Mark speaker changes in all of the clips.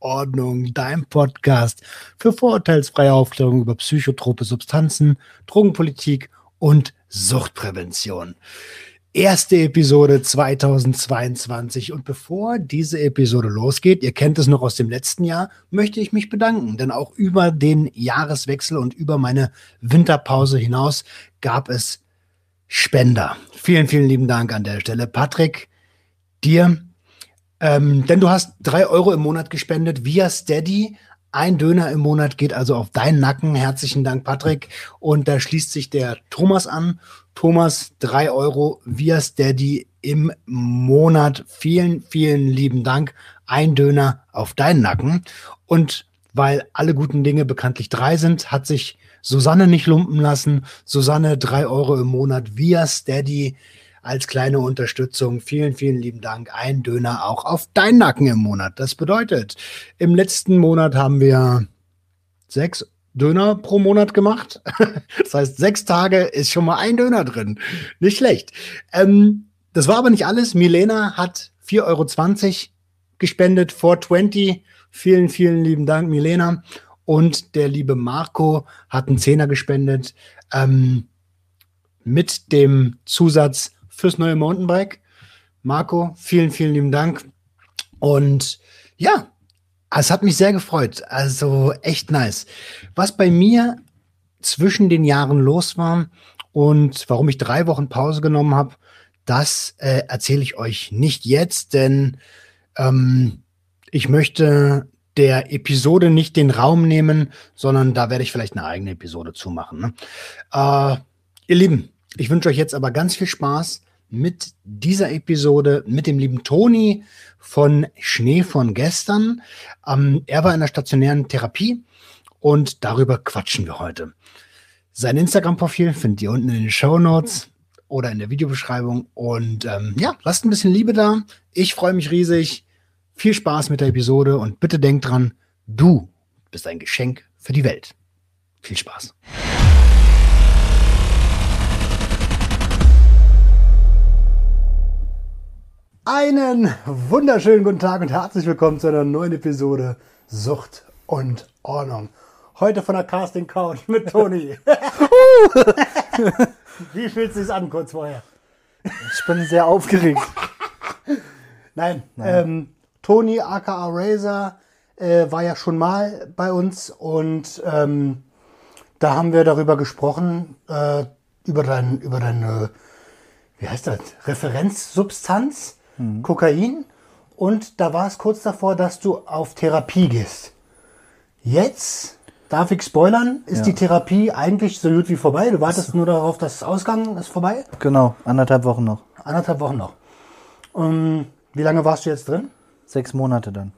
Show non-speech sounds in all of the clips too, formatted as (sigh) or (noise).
Speaker 1: Ordnung, dein Podcast für vorurteilsfreie Aufklärung über psychotrope Substanzen, Drogenpolitik und Suchtprävention. Erste Episode 2022 und bevor diese Episode losgeht, ihr kennt es noch aus dem letzten Jahr, möchte ich mich bedanken, denn auch über den Jahreswechsel und über meine Winterpause hinaus gab es Spender. Vielen, vielen lieben Dank an der Stelle. Patrick, dir ähm, denn du hast drei Euro im Monat gespendet via Steady. Ein Döner im Monat geht also auf deinen Nacken. Herzlichen Dank, Patrick. Und da schließt sich der Thomas an. Thomas, drei Euro via Steady im Monat. Vielen, vielen lieben Dank. Ein Döner auf deinen Nacken. Und weil alle guten Dinge bekanntlich drei sind, hat sich Susanne nicht lumpen lassen. Susanne, drei Euro im Monat via Steady als kleine Unterstützung. Vielen, vielen lieben Dank. Ein Döner auch auf deinen Nacken im Monat. Das bedeutet, im letzten Monat haben wir sechs Döner pro Monat gemacht. (laughs) Das heißt, sechs Tage ist schon mal ein Döner drin. Nicht schlecht. Ähm, das war aber nicht alles. Milena hat 4,20 Euro gespendet, 420. Vielen, vielen lieben Dank, Milena. Und der liebe Marco hat einen Zehner gespendet ähm, mit dem Zusatz fürs neue Mountainbike. Marco, vielen, vielen lieben Dank. Und ja, es hat mich sehr gefreut. Also echt nice. Was bei mir zwischen den Jahren los war und warum ich drei Wochen Pause genommen habe, das äh, erzähle ich euch nicht jetzt, denn ähm, ich möchte der Episode nicht den Raum nehmen, sondern da werde ich vielleicht eine eigene Episode zumachen. Ne? Äh, ihr Lieben, ich wünsche euch jetzt aber ganz viel Spaß mit dieser Episode mit dem lieben Toni von Schnee von gestern. Ähm, er war in der stationären Therapie und darüber quatschen wir heute. Sein Instagram-Profil findet ihr unten in den Show Notes oder in der Videobeschreibung. Und ähm, ja, lasst ein bisschen Liebe da. Ich freue mich riesig. Viel Spaß mit der Episode und bitte denkt dran, du bist ein Geschenk für die Welt. Viel Spaß. Einen wunderschönen guten Tag und herzlich willkommen zu einer neuen Episode Sucht und Ordnung. Heute von der Casting Couch mit Toni. (laughs) (laughs) Wie fühlt es sich an kurz vorher?
Speaker 2: Ich bin sehr aufgeregt. (laughs)
Speaker 1: Nein, Nein. Ähm, Toni aka Razer äh, war ja schon mal bei uns und ähm, da haben wir darüber gesprochen, äh, über, dein, über deine, wie heißt das, Referenzsubstanz mhm. Kokain und da war es kurz davor, dass du auf Therapie gehst. Jetzt, darf ich spoilern, ist ja. die Therapie eigentlich so gut wie vorbei. Du wartest nur darauf, dass es Ausgang ist vorbei.
Speaker 2: Genau, anderthalb Wochen noch.
Speaker 1: Anderthalb Wochen noch. Um, wie lange warst du jetzt drin?
Speaker 2: Sechs Monate dann.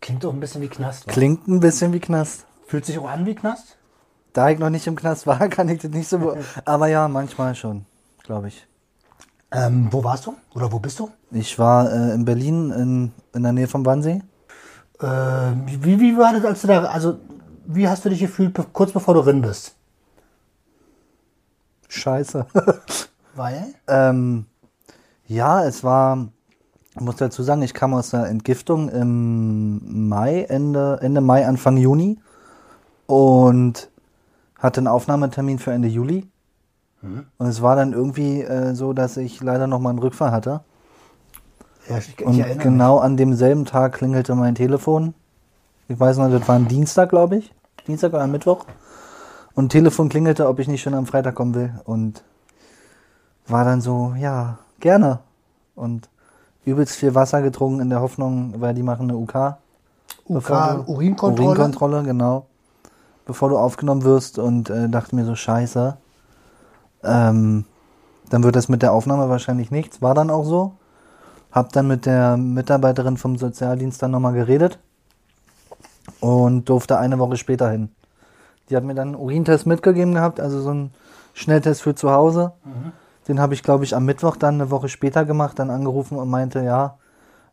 Speaker 1: Klingt doch ein bisschen wie Knast.
Speaker 2: Wa? Klingt ein bisschen wie Knast.
Speaker 1: Fühlt sich auch an wie Knast?
Speaker 2: Da ich noch nicht im Knast war, (laughs) kann ich das nicht so. (laughs) aber ja, manchmal schon, glaube ich.
Speaker 1: Ähm, wo warst du? Oder wo bist du?
Speaker 2: Ich war äh, in Berlin, in, in der Nähe vom Wannsee.
Speaker 1: Äh, wie, wie war das, als du da, also wie hast du dich gefühlt, kurz bevor du drin bist?
Speaker 2: Scheiße. (laughs)
Speaker 1: Weil?
Speaker 2: Ähm, ja, es war, ich muss dazu sagen, ich kam aus der Entgiftung im Mai, Ende, Ende Mai, Anfang Juni und hatte einen Aufnahmetermin für Ende Juli. Mhm. Und es war dann irgendwie äh, so, dass ich leider noch mal einen Rückfall hatte. Ja, ich, und ich genau mich. an demselben Tag klingelte mein Telefon. Ich weiß noch, das war ein Dienstag, glaube ich. Dienstag oder Mittwoch. Und Telefon klingelte, ob ich nicht schon am Freitag kommen will. Und war dann so, ja, gerne. Und übelst viel Wasser getrunken in der Hoffnung, weil die machen eine UK.
Speaker 1: UK, Urinkontrolle.
Speaker 2: Urinkontrolle, genau. Bevor du aufgenommen wirst und äh, dachte mir so, scheiße ähm, dann wird das mit der Aufnahme wahrscheinlich nichts. War dann auch so. Hab dann mit der Mitarbeiterin vom Sozialdienst dann nochmal geredet. und durfte eine Woche später hin. Die hat mir dann einen Urintest mitgegeben gehabt, also so einen Schnelltest für zu Hause. Den habe ich, glaube ich, am Mittwoch dann eine Woche später gemacht, dann angerufen und meinte, ja,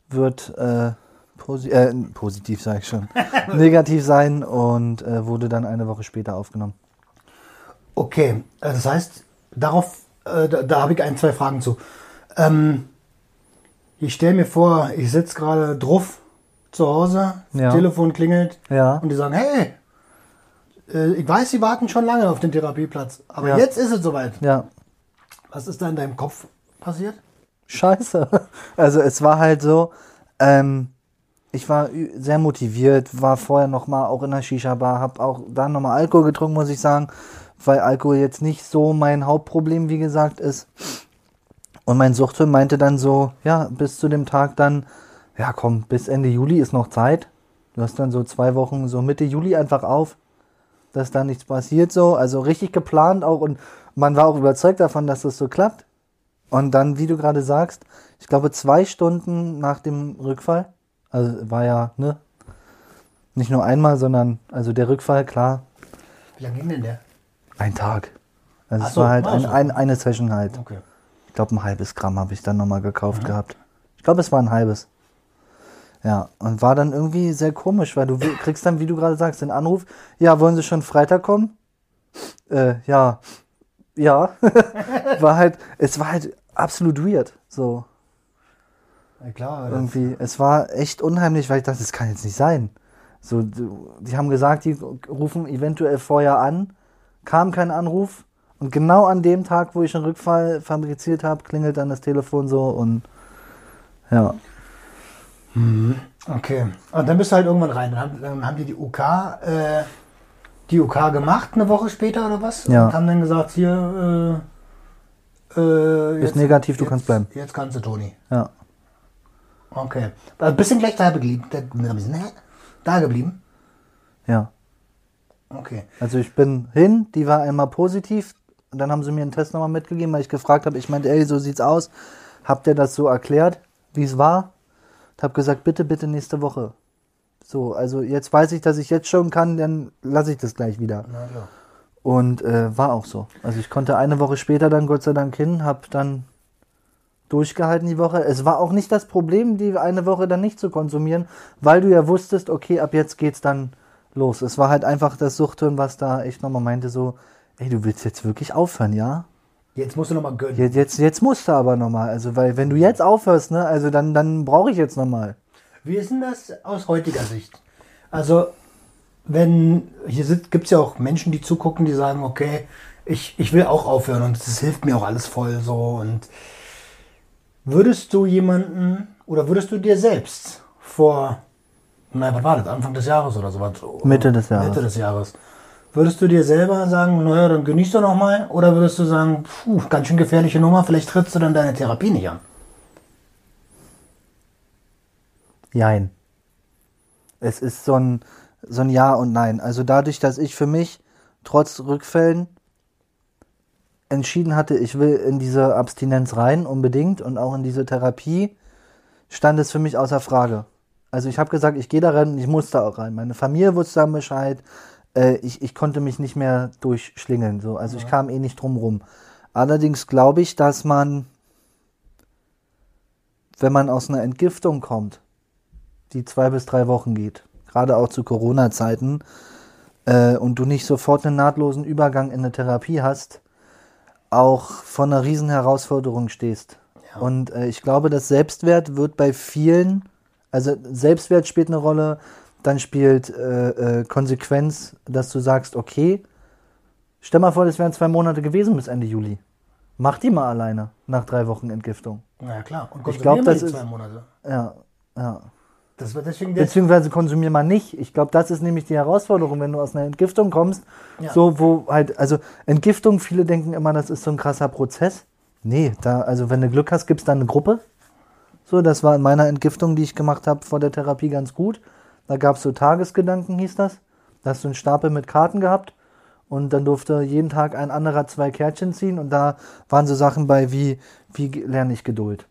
Speaker 2: wird äh, posi äh, positiv, sage ich schon, (laughs) negativ sein und äh, wurde dann eine Woche später aufgenommen.
Speaker 1: Okay, äh, das heißt, darauf, äh, da, da habe ich ein, zwei Fragen zu. Ähm, ich stelle mir vor, ich sitze gerade drauf zu Hause,
Speaker 2: Ja.
Speaker 1: Telefon klingelt
Speaker 2: Ja.
Speaker 1: und die sagen, hey, äh, ich weiß, Sie warten schon lange auf den Therapieplatz, aber
Speaker 2: Ja.
Speaker 1: jetzt ist es soweit.
Speaker 2: Ja,
Speaker 1: Was ist da in deinem Kopf passiert?
Speaker 2: scheiße. (laughs) Also es war halt so, ähm, ich war sehr motiviert, war vorher nochmal auch in der Shisha-Bar, hab auch da nochmal Alkohol getrunken, muss ich sagen, weil Alkohol jetzt nicht so mein Hauptproblem, wie gesagt, ist. Und mein Suchtfilm meinte dann so, ja, bis zu dem Tag dann, ja komm, bis Ende Juli ist noch Zeit. Du hast dann so zwei Wochen, so Mitte Juli einfach auf, dass da nichts passiert so. Also richtig geplant auch und man war auch überzeugt davon, dass das so klappt. Und dann, wie du gerade sagst, ich glaube zwei Stunden nach dem Rückfall, also war ja, ne, nicht nur einmal, sondern, also der Rückfall, klar,
Speaker 1: Wie lange ging denn der?
Speaker 2: Ein Tag. Also
Speaker 1: Ach
Speaker 2: es
Speaker 1: so,
Speaker 2: war halt
Speaker 1: ach
Speaker 2: ein, ein, eine Session halt.
Speaker 1: Okay.
Speaker 2: Ich glaube, ein halbes Gramm habe ich dann nochmal gekauft gehabt. Ich glaube, es war ein halbes. Ja, und war dann irgendwie sehr komisch, weil du kriegst dann, wie du gerade sagst, den Anruf, ja, wollen Sie schon Freitag kommen? Äh, ja, ja. (laughs) war halt, es war halt absolut weird, so
Speaker 1: Ja, klar.
Speaker 2: Irgendwie. Es war echt unheimlich, weil ich dachte, das kann jetzt nicht sein. So, die haben gesagt, die rufen eventuell vorher an, kam kein Anruf und genau an dem Tag, wo ich einen Rückfall fabriziert habe, klingelt dann das Telefon so und ja.
Speaker 1: okay. Und dann bist du halt irgendwann rein. Dann haben, dann haben die die UK, äh, die UK gemacht, eine Woche später oder was?
Speaker 2: Ja.
Speaker 1: Und haben dann gesagt, hier, äh, äh,
Speaker 2: Ist negativ, du
Speaker 1: jetzt,
Speaker 2: kannst bleiben.
Speaker 1: Jetzt kannst du, Toni.
Speaker 2: Ja.
Speaker 1: Okay. Ein bisschen gleich da geblieben. Da, da geblieben.
Speaker 2: Ja.
Speaker 1: Okay.
Speaker 2: Also ich bin hin, die war einmal positiv und dann haben sie mir einen Test nochmal mitgegeben, weil ich gefragt habe, ich meinte, ey, so sieht's aus. Habt ihr das so erklärt, wie es war? Ich habe gesagt, bitte, bitte nächste Woche. So, also jetzt weiß ich, dass ich jetzt schon kann, dann lasse ich das gleich wieder.
Speaker 1: Na klar.
Speaker 2: Und äh, war auch so. Also ich konnte eine Woche später dann Gott sei Dank hin, habe dann durchgehalten die Woche. Es war auch nicht das Problem, die eine Woche dann nicht zu konsumieren, weil du ja wusstest, okay, ab jetzt geht's dann los. Es war halt einfach das Suchthirn, was da echt nochmal meinte, so, ey, du willst jetzt wirklich aufhören, ja?
Speaker 1: Jetzt musst du nochmal gönnen.
Speaker 2: Jetzt, jetzt, jetzt musst du aber nochmal. Also, weil wenn du jetzt aufhörst, ne, also dann, dann brauche ich jetzt nochmal.
Speaker 1: Wie ist denn das aus heutiger Sicht? Also, wenn, hier gibt es ja auch Menschen, die zugucken, die sagen, okay, ich, ich will auch aufhören und es hilft mir auch alles voll so. Und würdest du jemanden oder würdest du dir selbst vor, nein, was war das, Anfang des Jahres oder sowas?
Speaker 2: Mitte des Jahres.
Speaker 1: Mitte des Jahres. Würdest du dir selber sagen, naja, dann genieß doch noch mal? Oder würdest du sagen, puh, ganz schön gefährliche Nummer, vielleicht trittst du dann deine Therapie nicht an?
Speaker 2: Jein. Es ist so ein, so ein Ja und Nein. Also dadurch, dass ich für mich trotz Rückfällen entschieden hatte, ich will in diese Abstinenz rein, unbedingt, und auch in diese Therapie, stand es für mich außer Frage. Also ich habe gesagt, ich gehe da rein, ich muss da auch rein. Meine Familie wusste dann Bescheid. Äh, ich, ich konnte mich nicht mehr durchschlingeln. So. Also ich kam eh nicht drum rum. Allerdings glaube ich, dass man, wenn man aus einer Entgiftung kommt, die zwei bis drei Wochen geht, gerade auch zu Corona-Zeiten, äh, und du nicht sofort einen nahtlosen Übergang in eine Therapie hast, auch vor einer riesen Herausforderung stehst. Und äh, ich glaube, das Selbstwert wird bei vielen, also Selbstwert spielt eine Rolle, dann spielt äh, äh, Konsequenz, dass du sagst, okay, stell mal vor, das wären zwei Monate gewesen bis Ende Juli. Mach die mal alleine nach drei Wochen Entgiftung.
Speaker 1: Na ja, klar. Und
Speaker 2: Ich glaub,
Speaker 1: konsumieren wir
Speaker 2: das
Speaker 1: die
Speaker 2: ist-
Speaker 1: zwei Monate.
Speaker 2: Ja, ja.
Speaker 1: Das wird deswegen
Speaker 2: Beziehungsweise konsumier mal nicht. Ich glaube, das ist nämlich die Herausforderung, wenn du aus einer Entgiftung kommst.
Speaker 1: Ja.
Speaker 2: So, wo halt, also Entgiftung, viele denken immer, das ist so ein krasser Prozess. Nee, da, also wenn du Glück hast, gibt's da eine Gruppe. So, das war in meiner Entgiftung, die ich gemacht habe vor der Therapie, ganz gut. Da gab's so Tagesgedanken, hieß das. Da hast du einen Stapel mit Karten gehabt und dann durfte jeden Tag ein anderer zwei Kärtchen ziehen und da waren so Sachen bei wie, wie lerne ich Geduld?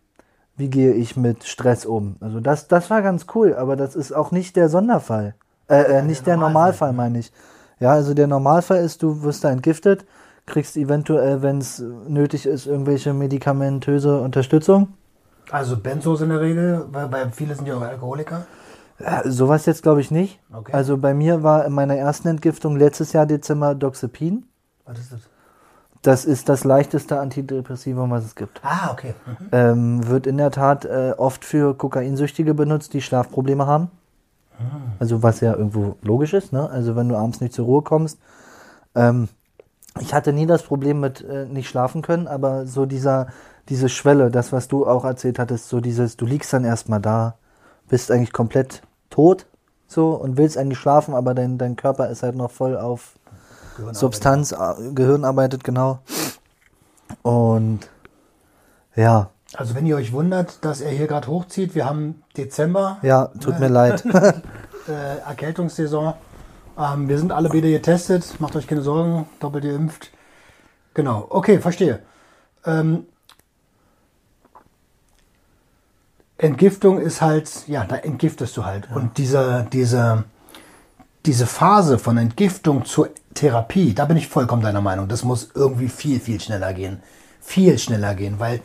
Speaker 2: Wie gehe ich mit Stress um? Also das, das war ganz cool, aber das ist auch nicht der Sonderfall. Äh, äh, nicht der, Normalfall, meine ich. Ja, also der Normalfall ist, du wirst da entgiftet, kriegst eventuell, wenn es nötig ist, irgendwelche medikamentöse Unterstützung.
Speaker 1: Also Benzos in der Regel, weil, weil viele sind ja auch Alkoholiker.
Speaker 2: Äh, sowas jetzt glaube ich nicht.
Speaker 1: Okay.
Speaker 2: Also bei mir war in meiner ersten Entgiftung letztes Jahr Dezember Doxepin.
Speaker 1: Was ist das?
Speaker 2: Das ist das leichteste Antidepressivum, was es gibt.
Speaker 1: Ah, okay. Mhm.
Speaker 2: Ähm, wird in der Tat äh, oft für Kokainsüchtige benutzt, die Schlafprobleme haben. Also was ja irgendwo logisch ist, ne? Also wenn du abends nicht zur Ruhe kommst. Ähm, ich hatte nie das Problem mit äh, nicht schlafen können, aber so dieser, diese Schwelle, das, was du auch erzählt hattest, so dieses, du liegst dann erstmal da, bist eigentlich komplett tot, so, und willst eigentlich schlafen, aber dein, dein Körper ist halt noch voll auf Substanz, äh, Gehirn arbeitet, genau. Und ja,
Speaker 1: Also wenn ihr euch wundert, dass er hier gerade hochzieht, wir haben Dezember,
Speaker 2: ja, tut mir leid. (laughs) (laughs)
Speaker 1: äh, Erkältungssaison. Ähm, wir sind alle beide getestet, macht euch keine Sorgen, doppelt geimpft. Genau, okay, verstehe. Ähm, Entgiftung ist halt, ja, da entgiftest du halt. Und diese, diese, diese Phase von Entgiftung zur Therapie, da bin ich vollkommen deiner Meinung. Das muss irgendwie viel, viel schneller gehen. Viel schneller gehen, weil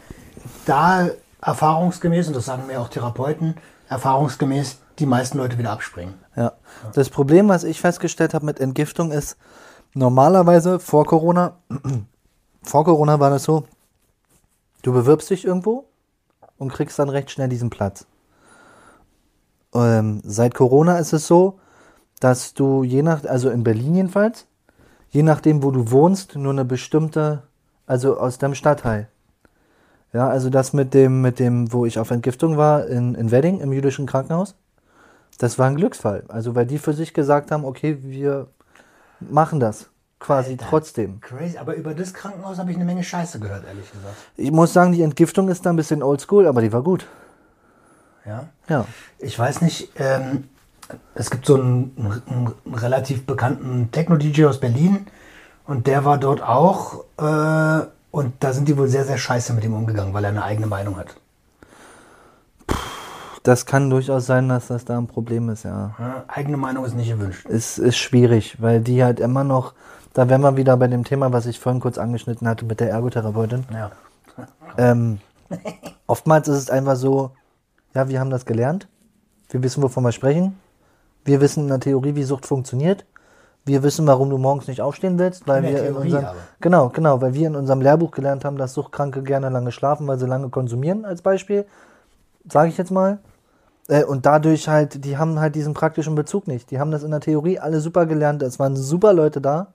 Speaker 1: da erfahrungsgemäß, und das sagen mir auch Therapeuten, erfahrungsgemäß die meisten Leute wieder abspringen.
Speaker 2: Ja. Das Problem, was ich festgestellt habe mit Entgiftung, ist normalerweise vor Corona, (clears throat) vor Corona war das so, du bewirbst dich irgendwo und kriegst dann recht schnell diesen Platz. Ähm, seit Corona ist es so, dass du je nach, also in Berlin jedenfalls, je nachdem, wo du wohnst, nur eine bestimmte, also aus deinem Stadtteil. Ja, also das mit dem, mit dem, wo ich auf Entgiftung war, in, in Wedding, im jüdischen Krankenhaus, das war ein Glücksfall. Also weil die für sich gesagt haben, okay, wir machen das quasi
Speaker 1: Alter.
Speaker 2: trotzdem.
Speaker 1: Crazy, aber über das Krankenhaus habe ich eine Menge Scheiße gehört, ehrlich gesagt.
Speaker 2: Ich muss sagen, die Entgiftung ist da ein bisschen oldschool, aber die war gut.
Speaker 1: Ja.
Speaker 2: Ja.
Speaker 1: Ich weiß nicht, ähm, es gibt so einen, einen, relativ bekannten Techno-DJ aus Berlin und der war dort auch äh, und da sind die wohl sehr, sehr scheiße mit ihm umgegangen, weil er eine eigene Meinung hat.
Speaker 2: Das kann durchaus sein, dass das da ein Problem ist, ja.
Speaker 1: Ja, eigene Meinung ist nicht gewünscht.
Speaker 2: Es ist schwierig, weil die halt immer noch, da wären wir wieder bei dem Thema, was ich vorhin kurz angeschnitten hatte mit der Ergotherapeutin.
Speaker 1: Ja.
Speaker 2: Ähm, oftmals ist es einfach so, ja, wir haben das gelernt, wir wissen, wovon wir sprechen, wir wissen in der Theorie, wie Sucht funktioniert, wir wissen, warum du morgens nicht aufstehen willst, weil
Speaker 1: In
Speaker 2: wir in
Speaker 1: Theorie
Speaker 2: unserem,
Speaker 1: aber.
Speaker 2: genau, genau, weil wir in unserem Lehrbuch gelernt haben, dass Suchtkranke gerne lange schlafen, weil sie lange konsumieren, als Beispiel, sage ich jetzt mal. Äh, Und dadurch halt, die haben halt diesen praktischen Bezug nicht. Die haben das in der Theorie alle super gelernt. Es waren super Leute da.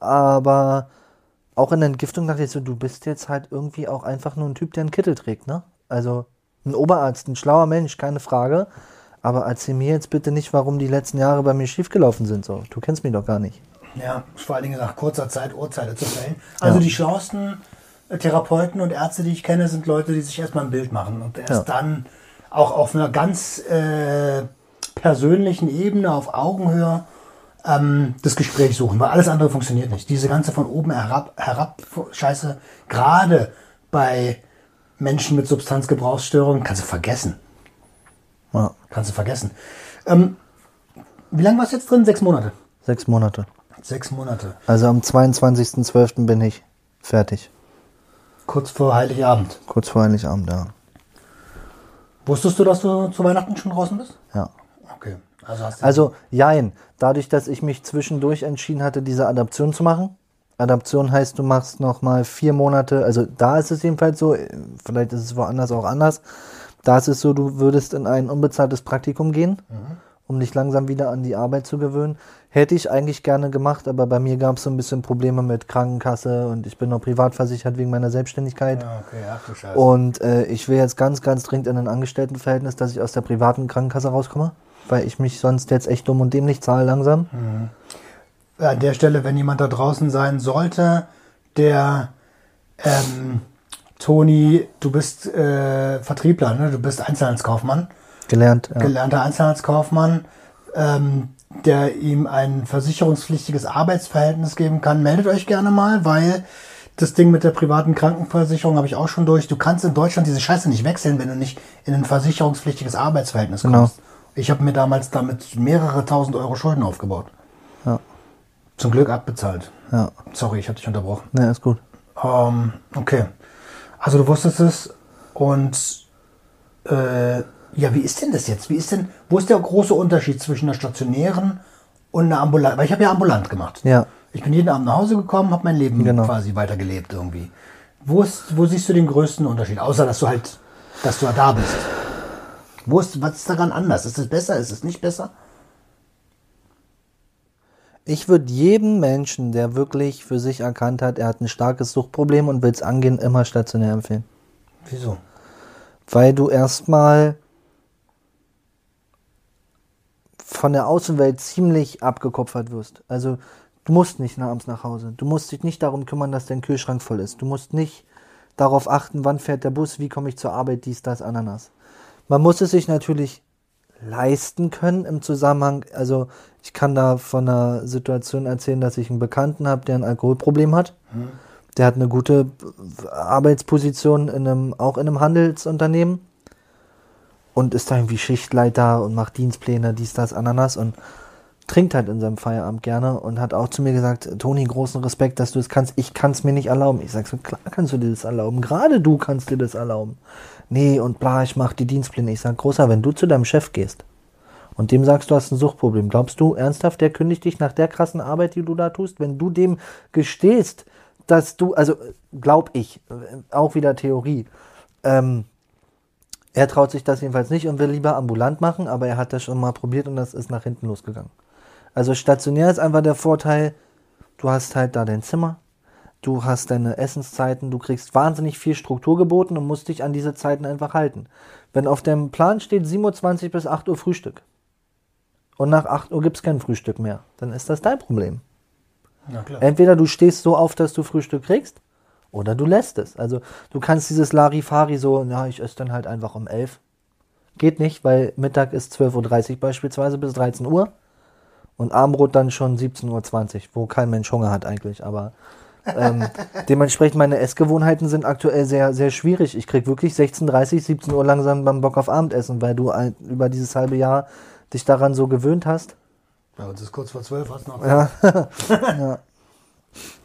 Speaker 2: Aber auch in der Entgiftung dachte ich so, du bist jetzt halt irgendwie auch einfach nur ein Typ, der einen Kittel trägt, ne? Also ein Oberarzt, ein schlauer Mensch, keine Frage. Aber erzähl mir jetzt bitte nicht, warum die letzten Jahre bei mir schiefgelaufen sind. So, du kennst mich doch gar nicht.
Speaker 1: Ja, vor allen Dingen nach kurzer Zeit Urteile zu fällen. Also
Speaker 2: Ja.
Speaker 1: die schlauesten äh, Therapeuten und Ärzte, die ich kenne, sind Leute, die sich erstmal ein Bild machen und erst
Speaker 2: Ja.
Speaker 1: dann auch auf einer ganz äh, persönlichen Ebene, auf Augenhöhe, ähm, das Gespräch suchen, weil alles andere funktioniert nicht. Diese ganze von oben herab, herab Scheiße, gerade bei Menschen mit Substanzgebrauchsstörungen, kannst du vergessen.
Speaker 2: Ja,
Speaker 1: Kannst du vergessen. Ähm, wie lange warst du jetzt drin? Sechs Monate.
Speaker 2: sechs Monate.
Speaker 1: Sechs Monate.
Speaker 2: Also am 22.12. bin ich fertig.
Speaker 1: Kurz vor Heiligabend.
Speaker 2: Kurz vor Heiligabend, ja.
Speaker 1: Wusstest du, dass du zu Weihnachten schon draußen bist?
Speaker 2: Ja.
Speaker 1: Okay. Also
Speaker 2: Also, jein. Dadurch, dass ich mich zwischendurch entschieden hatte, diese Adaption zu machen. Adaption heißt, du machst nochmal vier Monate, also da ist es jedenfalls so, vielleicht ist es woanders auch anders. Da ist es so, du würdest in ein unbezahltes Praktikum gehen, um dich langsam wieder an die Arbeit zu gewöhnen. Hätte ich eigentlich gerne gemacht, aber bei mir gab es so ein bisschen Probleme mit Krankenkasse und ich bin noch privat versichert wegen meiner Selbstständigkeit.
Speaker 1: Ja, okay, ach du Scheiße.
Speaker 2: Und äh, ich will jetzt ganz, ganz dringend in ein Angestelltenverhältnis, dass ich aus der privaten Krankenkasse rauskomme, weil ich mich sonst jetzt echt dumm und dämlich zahle langsam.
Speaker 1: An der Stelle, wenn jemand da draußen sein sollte, der ähm, Toni, du bist äh, Vertriebler, ne? du bist Einzelhandelskaufmann,
Speaker 2: Gelernt. Ja.
Speaker 1: gelernter Einzelhandelskaufmann, ähm, der ihm ein versicherungspflichtiges Arbeitsverhältnis geben kann. Meldet euch gerne mal, weil das Ding mit der privaten Krankenversicherung habe ich auch schon durch. Du kannst in Deutschland diese Scheiße nicht wechseln, wenn du nicht in ein versicherungspflichtiges Arbeitsverhältnis
Speaker 2: Genau.
Speaker 1: kommst. Ich habe mir damals damit mehrere tausend Euro Schulden aufgebaut.
Speaker 2: Ja.
Speaker 1: Zum Glück abbezahlt.
Speaker 2: Ja.
Speaker 1: Sorry, ich habe dich unterbrochen.
Speaker 2: Ne, ist gut.
Speaker 1: Ähm, okay. Also du wusstest es und äh, ja, wie ist denn das jetzt? Wie ist denn, wo ist der große Unterschied zwischen einer stationären und einer ambulanten? Weil ich habe ja ambulant gemacht.
Speaker 2: Ja.
Speaker 1: Ich bin jeden Abend nach Hause gekommen, habe mein Leben
Speaker 2: Genau.
Speaker 1: quasi weitergelebt irgendwie. Wo, ist, wo siehst du den größten Unterschied? Außer, dass du halt, dass du da bist. Wo ist, was ist daran anders? Ist es besser? Ist es nicht besser?
Speaker 2: Ich würde jedem Menschen, der wirklich für sich erkannt hat, er hat ein starkes Suchtproblem und will es angehen, immer stationär empfehlen.
Speaker 1: Wieso?
Speaker 2: Weil du erstmal von der Außenwelt ziemlich abgekopfert wirst. Also du musst nicht nach abends nach Hause. Du musst dich nicht darum kümmern, dass dein Kühlschrank voll ist. Du musst nicht darauf achten, wann fährt der Bus, wie komme ich zur Arbeit, dies, das, Ananas. Man muss es sich natürlich leisten können im Zusammenhang. Also ich kann da von einer Situation erzählen, dass ich einen Bekannten habe, der ein Alkoholproblem hat. Der hat eine gute Arbeitsposition in einem, auch in einem Handelsunternehmen und ist da irgendwie Schichtleiter und macht Dienstpläne, dies, das, Ananas und trinkt halt in seinem Feierabend gerne und hat auch zu mir gesagt, Toni, großen Respekt, dass du es kannst. Ich kann es mir nicht erlauben. Ich sag so, klar kannst du dir das erlauben. Gerade du kannst dir das erlauben. Nee, und bla, ich mach die Dienstpläne. Ich sag, großer, wenn du zu deinem Chef gehst und dem sagst, du hast ein Suchtproblem, glaubst du ernsthaft, der kündigt dich nach der krassen Arbeit, die du da tust? Wenn du dem gestehst, dass du, also glaub ich, auch wieder Theorie, ähm, er traut sich das jedenfalls nicht und will lieber ambulant machen, aber er hat das schon mal probiert und das ist nach hinten losgegangen. Also stationär ist einfach der Vorteil, du hast halt da dein Zimmer, du hast deine Essenszeiten, du kriegst wahnsinnig viel Struktur geboten und musst dich an diese Zeiten einfach halten. Wenn auf dem Plan steht 27 bis 8 Uhr Frühstück und nach 8 Uhr gibt es kein Frühstück mehr, dann ist das dein Problem. Entweder du stehst so auf, dass du Frühstück kriegst, oder du lässt es. Also du kannst dieses Larifari so, ja, ich esse dann halt einfach um 11. Geht nicht, weil Mittag ist 12.30 Uhr beispielsweise bis 13 Uhr und Abendbrot dann schon 17.20 Uhr, wo kein Mensch Hunger hat eigentlich. Aber ähm, dementsprechend meine Essgewohnheiten sind aktuell sehr, sehr schwierig. Ich krieg wirklich 16.30 17 Uhr langsam beim Bock auf Abendessen, weil du ein, über dieses halbe Jahr dich daran so gewöhnt hast.
Speaker 1: Bei uns ist kurz vor zwölf, hast du noch (laughs)
Speaker 2: Ja.